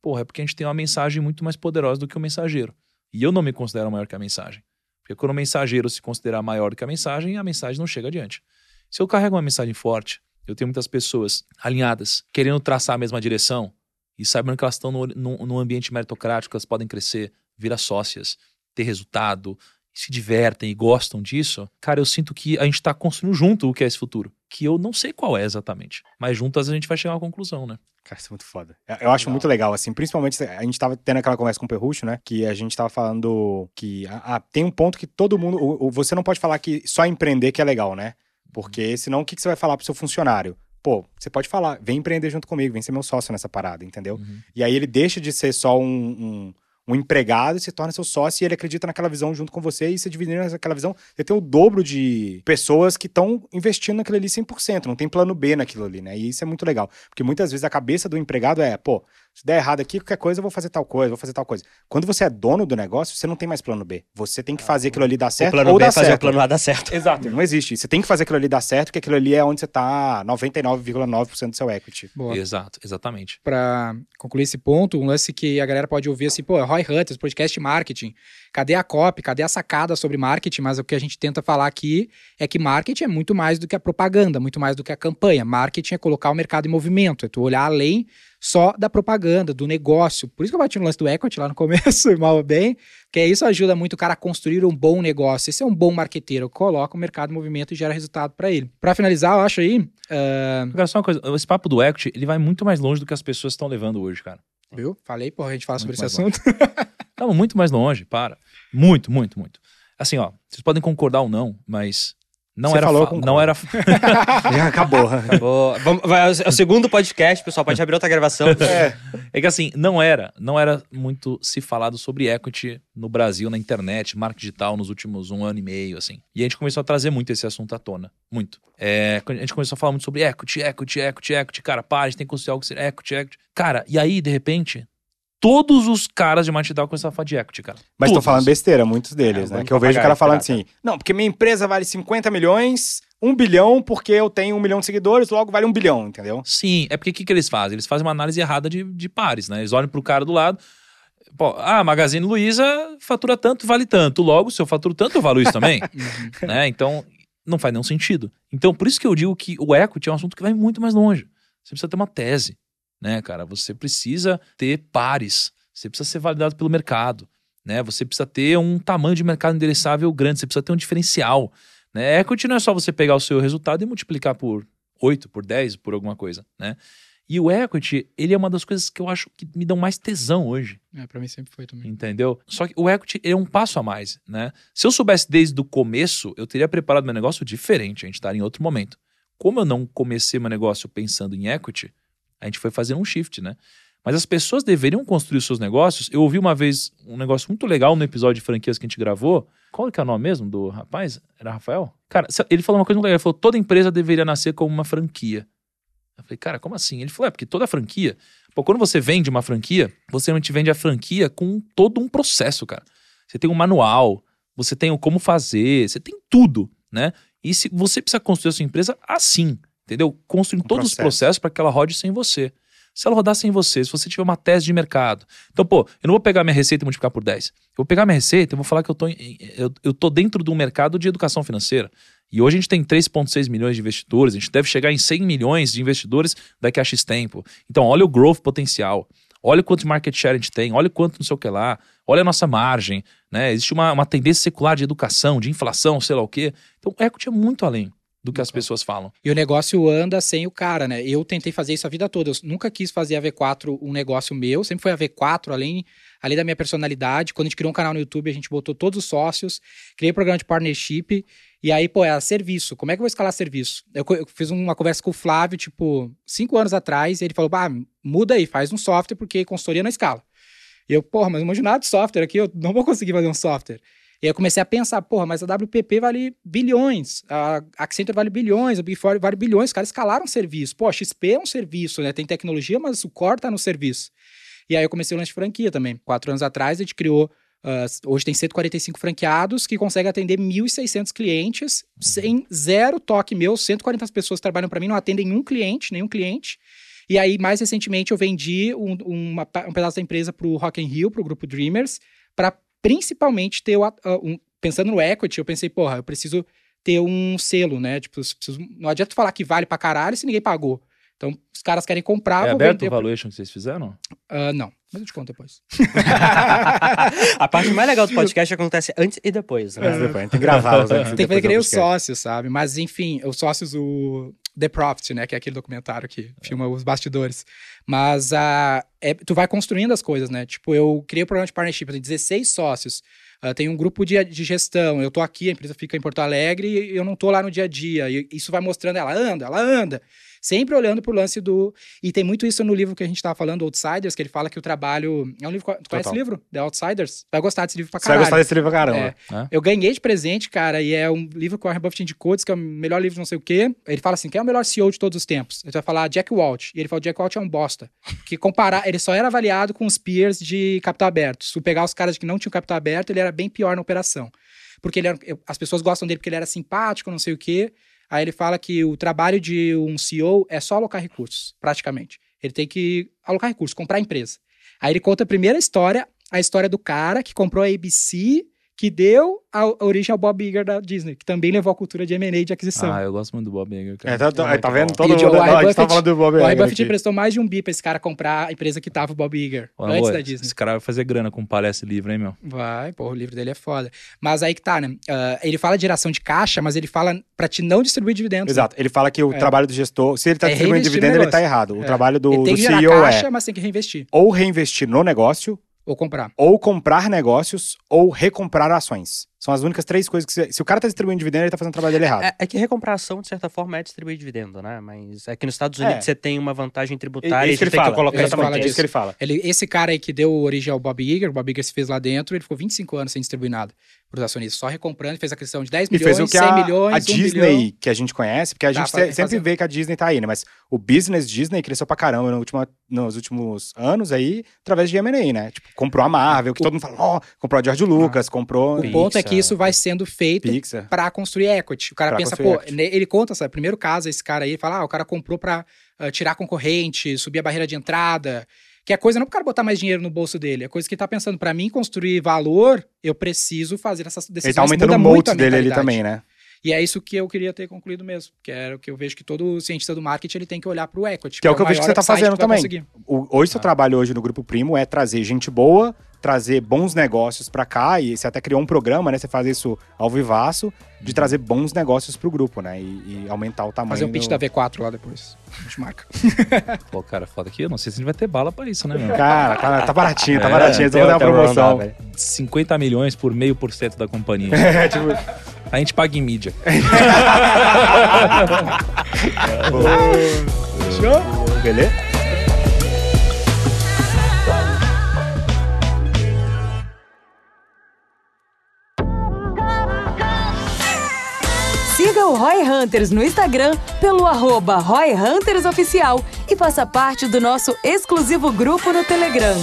Porra, é porque a gente tem uma mensagem muito mais poderosa do que o mensageiro. E eu não me considero maior que a mensagem. Porque quando o mensageiro se considerar maior do que a mensagem, a mensagem não chega adiante. Se eu carrego uma mensagem forte, eu tenho muitas pessoas alinhadas, querendo traçar a mesma direção e sabendo que elas estão num ambiente meritocrático, elas podem crescer, virar sócias, ter resultado, se divertem e gostam disso, cara, eu sinto que a gente está construindo junto o que é esse futuro. Que eu não sei qual é exatamente. Mas juntas a gente vai chegar a uma conclusão, né? Cara, isso é muito foda. Eu- acho muito legal, assim, principalmente a gente tava tendo aquela conversa com o Perrucho, né? Que a gente tava falando que ah, ah, tem um ponto que todo mundo. o- Você não pode falar que só empreender que é legal, né? Porque senão o que, que você vai falar pro seu funcionário? Pô, você pode falar, vem empreender junto comigo, vem ser meu sócio nessa parada, entendeu? Uhum. E aí ele deixa de ser só um, um, um empregado se torna seu sócio e ele acredita naquela visão junto com você e você dividindo aquela visão, você tem o dobro de pessoas que estão investindo naquilo ali 100%, não tem plano B naquilo ali, né? E isso é muito legal, porque muitas vezes a cabeça do empregado é, pô, se der errado aqui, qualquer coisa eu vou fazer tal coisa, vou fazer tal coisa. Quando você é dono do negócio, você não tem mais plano B. Você tem que fazer aquilo ali dar O certo plano ou B dar é fazer certo. o plano A dar certo. Exato, não existe. Você tem que fazer aquilo ali dar certo, porque aquilo ali é onde você tá 99,9% do seu equity. Boa. Exato, exatamente. Pra concluir esse ponto, um lance que a galera pode ouvir assim, pô, é Roy Hunters, podcast marketing. Cadê a copy? Cadê a sacada sobre marketing? Mas o que a gente tenta falar aqui é que marketing é muito mais do que a propaganda, muito mais do que a campanha. Marketing é colocar o mercado em movimento, é tu olhar além só da propaganda, do negócio. Por isso que eu bati no lance do equity lá no começo, mal ou bem, porque isso ajuda muito o cara a construir um bom negócio. Esse é um bom marqueteiro, coloca o mercado em movimento e gera resultado para ele. Pra finalizar, eu acho aí, ah, Agora, só uma coisa, esse papo do equity, ele vai muito mais longe do que as pessoas estão levando hoje, cara. viu? Falei, porra, a gente fala sobre Muito esse mais assunto. Estamos muito mais longe, para. Muito, muito, muito. Assim, ó, vocês podem concordar ou não, mas não Você era falou, fa- não era Já acabou. Acabou. Vamos, vai, é o segundo podcast, pessoal. Pode abrir outra gravação. É que assim, não era, não era muito se falado sobre equity no Brasil, na internet, marketing digital nos últimos um ano e meio, assim. E a gente começou a trazer muito esse assunto à tona. Muito. É, a gente começou a falar muito sobre equity, equity, equity, equity. Cara, para, a gente tem que construir algo que seja equity, equity. Cara, e aí, de repente, todos os caras de digital começaram a falar de equity, cara. Mas estão falando besteira, muitos deles, É, né? Que eu vejo o cara falando pirata. assim, não, porque minha empresa vale 50 milhões, um bilhão, porque eu tenho um milhão de seguidores, logo vale um bilhão, entendeu? Sim, é porque o que, que eles fazem? Eles fazem uma análise errada de, de pares, né? Eles olham pro cara do lado. Pô, ah, Magazine Luiza fatura tanto, vale tanto. Logo, se eu faturo tanto, eu valo isso também. né? Então, não faz nenhum sentido. Então, por isso que eu digo que o equity é um assunto que vai muito mais longe. Você precisa ter uma tese, né, cara? Você precisa ter pares. Você precisa ser validado pelo mercado, né? Você precisa ter um tamanho de mercado endereçável grande. Você precisa ter um diferencial. Né? Equity não é só você pegar o seu resultado e multiplicar por 8, por 10, por alguma coisa, né? E o equity, ele é uma das coisas que eu acho que me dão mais tesão hoje, É, pra mim sempre foi também. entendeu? Só que o equity é um passo a mais, né? Se eu soubesse desde o começo, eu teria preparado meu negócio diferente, a gente estaria em outro momento. Como eu não comecei meu negócio pensando em equity, a gente foi fazendo um shift, né? Mas as pessoas deveriam construir os seus negócios. Eu ouvi uma vez um negócio muito legal no episódio de franquias que a gente gravou. Qual que é o nome mesmo do rapaz? Era Rafael? Cara, ele falou uma coisa muito legal. Ele falou: toda empresa deveria nascer como uma franquia. Eu falei, cara, como assim? Ele falou: é porque toda franquia. Pô, quando você vende uma franquia, você realmente vende a franquia com todo um processo, cara. Você tem um manual, você tem o como fazer, você tem tudo, né? E se você precisa construir a sua empresa assim, entendeu? Construindo Um todos os processo. processos para que ela rode sem você. Se ela rodar sem você, se você tiver uma tese de mercado. Então, pô, eu não vou pegar minha receita e multiplicar por 10. Eu vou pegar minha receita e vou falar que eu tô, em- eu, eu tô dentro de um mercado de educação financeira. E hoje a gente tem 3,6 milhões de investidores, a gente deve chegar em 100 milhões de investidores daqui a X tempo. Então, olha o growth potencial. Olha quanto market share a gente tem, olha quanto não sei o que lá, olha a nossa margem, né? Existe uma, uma tendência secular de educação, de inflação, sei lá o quê. Então, equity é muito além do que as pessoas falam. E o negócio anda sem o cara, né? Eu tentei fazer isso a vida toda. Eu nunca quis fazer a V4 um negócio meu, sempre foi a V4, além, além da minha personalidade. Quando a gente criou um canal no YouTube, a gente botou todos os sócios, criei um programa de partnership. E aí, pô, é serviço. Como é que eu vou escalar serviço? Eu, co- eu fiz uma conversa com o Flávio, tipo, cinco anos atrás, e ele falou: bah, muda aí, faz um software, porque consultoria não escala. E eu, porra, mas não manjo nada de software aqui, eu não vou conseguir fazer um software. E aí eu comecei a pensar, porra, mas a WPP vale bilhões, a Accenture vale bilhões, a Big Four vale bilhões, os caras escalaram serviço. Pô, a XP é um serviço, né? Tem tecnologia, mas o core tá no serviço. E aí eu comecei o lance de franquia também. Quatro anos atrás a gente criou, ah, hoje tem 145 franqueados que conseguem atender 1.600 clientes, sem zero toque meu, 140 pessoas trabalham para mim, não atendem um cliente, nenhum cliente. E aí, mais recentemente, eu vendi um, uma um pedaço da empresa para o Rock in Rio, para o grupo Dreamers, para principalmente ter o, a- a- um, pensando no equity, eu pensei, porra, eu preciso ter um selo, né? Tipo, preciso- não adianta tu falar que vale pra caralho se ninguém pagou. Então, os caras querem comprar, é vou aberto vender o valuation que vocês fizeram? Ah, não, mas eu te conto depois. A parte mais legal do podcast acontece antes e depois. Né? Mas depois, a gente tem que gravar os antes e Tem que fazer depois que nem os sócios, sabe? Mas, enfim, os sócios, o The Profit, né? Que é aquele documentário que filma os bastidores. Mas ah, é- tu vai construindo as coisas, né? Tipo, eu criei o programa de partnership, tenho 16 sócios. ah, tem um grupo de, de gestão, eu tô aqui, a empresa fica em Porto Alegre e eu não tô lá no dia a dia. E isso vai mostrando, ela anda, ela anda. Sempre olhando pro lance do. E tem muito isso no livro que a gente tava falando, Outsiders, que ele fala que o trabalho. É um livro. Tu conhece o livro? The Outsiders? Vai gostar desse livro pra Você vai gostar desse livro pra caramba. É. Eu ganhei de presente, cara, e é um livro que o Warren Buffett indicou, diz que é o melhor livro de não sei o quê. Ele fala assim, quem é o melhor CEO de todos os tempos? Ele vai falar Jack Welch. E ele fala, Jack Welch é um bosta. Que comparar, ele só era avaliado com os peers de capital aberto. Se tu pegar os caras que não tinham capital aberto, ele era bem pior na operação. Porque ele era- as pessoas gostam dele porque ele era simpático, não sei o quê. Aí ele fala que o trabalho de um CEO é só alocar recursos, praticamente. Ele tem que alocar recursos, comprar empresa. Aí ele conta a primeira história, a história do cara que comprou a ABC, que deu a origem ao Bob Iger da Disney, que também levou a cultura de M&A de aquisição. Ah, eu gosto muito do Bob Iger, cara. É, tá, tá- Muito tá vendo? Todo E o mundo. A gente tá Buffett- falando do Bob o Warren Iger Buffett aqui. emprestou mais de um bi pra esse cara comprar a empresa que tava o Bob Iger, Ô, antes amor, da Disney. Esse cara vai fazer grana com palestra livre, hein, meu? Vai, pô, o livro dele é foda. Mas aí que tá, né? Ah, ele fala de geração de caixa, mas ele fala pra te não distribuir dividendos. né? Exato. Ele fala que o É. trabalho do gestor, se ele tá É distribuindo dividendo, ele tá errado. O É. trabalho do, Ele tem do CEO caixa, é mas tem que reinvestir. ou reinvestir no negócio, Ou comprar. ou comprar negócios, ou recomprar ações. São as únicas três coisas que. Se, se o cara tá distribuindo dividendo, ele tá fazendo o trabalho dele errado. É, é que recomprar ação, de certa forma, é distribuir dividendo, né? Mas é que nos Estados É. Unidos você tem uma vantagem É tributária e isso que você ele tem fala. que colocar Exatamente, é isso que ele fala. Ele, esse cara aí que deu origem ao Bob Iger, o Bob Iger se fez lá dentro, ele ficou 25 anos sem distribuir nada pros acionistas, só recomprando, fez a questão de 10 E milhões, fez o que 100 a, milhões, a 1 Disney, que a gente conhece, porque a gente se- sempre vê que a Disney tá aí, né? Mas o business Disney cresceu pra caramba no último, nos últimos anos aí, através de M&A, né? Tipo, comprou a Marvel, que O- todo mundo fala, ó, comprou a George Lucas, comprou O ponto é que Pixar. isso vai sendo feito Pixar. pra construir equity. O cara Pra pensa, pô, equity. ele conta, sabe, primeiro caso, esse cara aí, fala, ah, o cara comprou pra ah, tirar concorrente, subir a barreira de entrada, que é coisa não pro cara botar mais dinheiro no bolso dele, é coisa que ele tá pensando, pra mim construir valor, eu preciso fazer essas decisões. Ele tá aumentando o a dele ali também, né? E é isso que eu queria ter concluído mesmo, que era o que eu vejo que todo cientista do marketing ele tem que olhar pro equity. Que é o que eu vejo que maior você tá upside fazendo também. O, hoje, seu trabalho hoje no Grupo Primo é trazer gente boa, trazer bons negócios pra cá, e você até criou um programa, né? Você faz isso ao vivaço, de trazer bons negócios pro grupo, né? E, e aumentar o tamanho Fazer um pitch do... da V4 lá depois. A gente marca. Pô, cara, foda aqui. Eu não sei se a gente vai ter bala pra isso, né, meu? Cara, tá, tá baratinho, tá É, baratinho. Eles vão dar uma um promoção. round, velho. 50 milhões por meio por cento da companhia. É, tipo, A gente paga em mídia. beleza? Roy Hunters no Instagram pelo arroba Roy Hunters Oficial e faça parte do nosso exclusivo grupo no Telegram.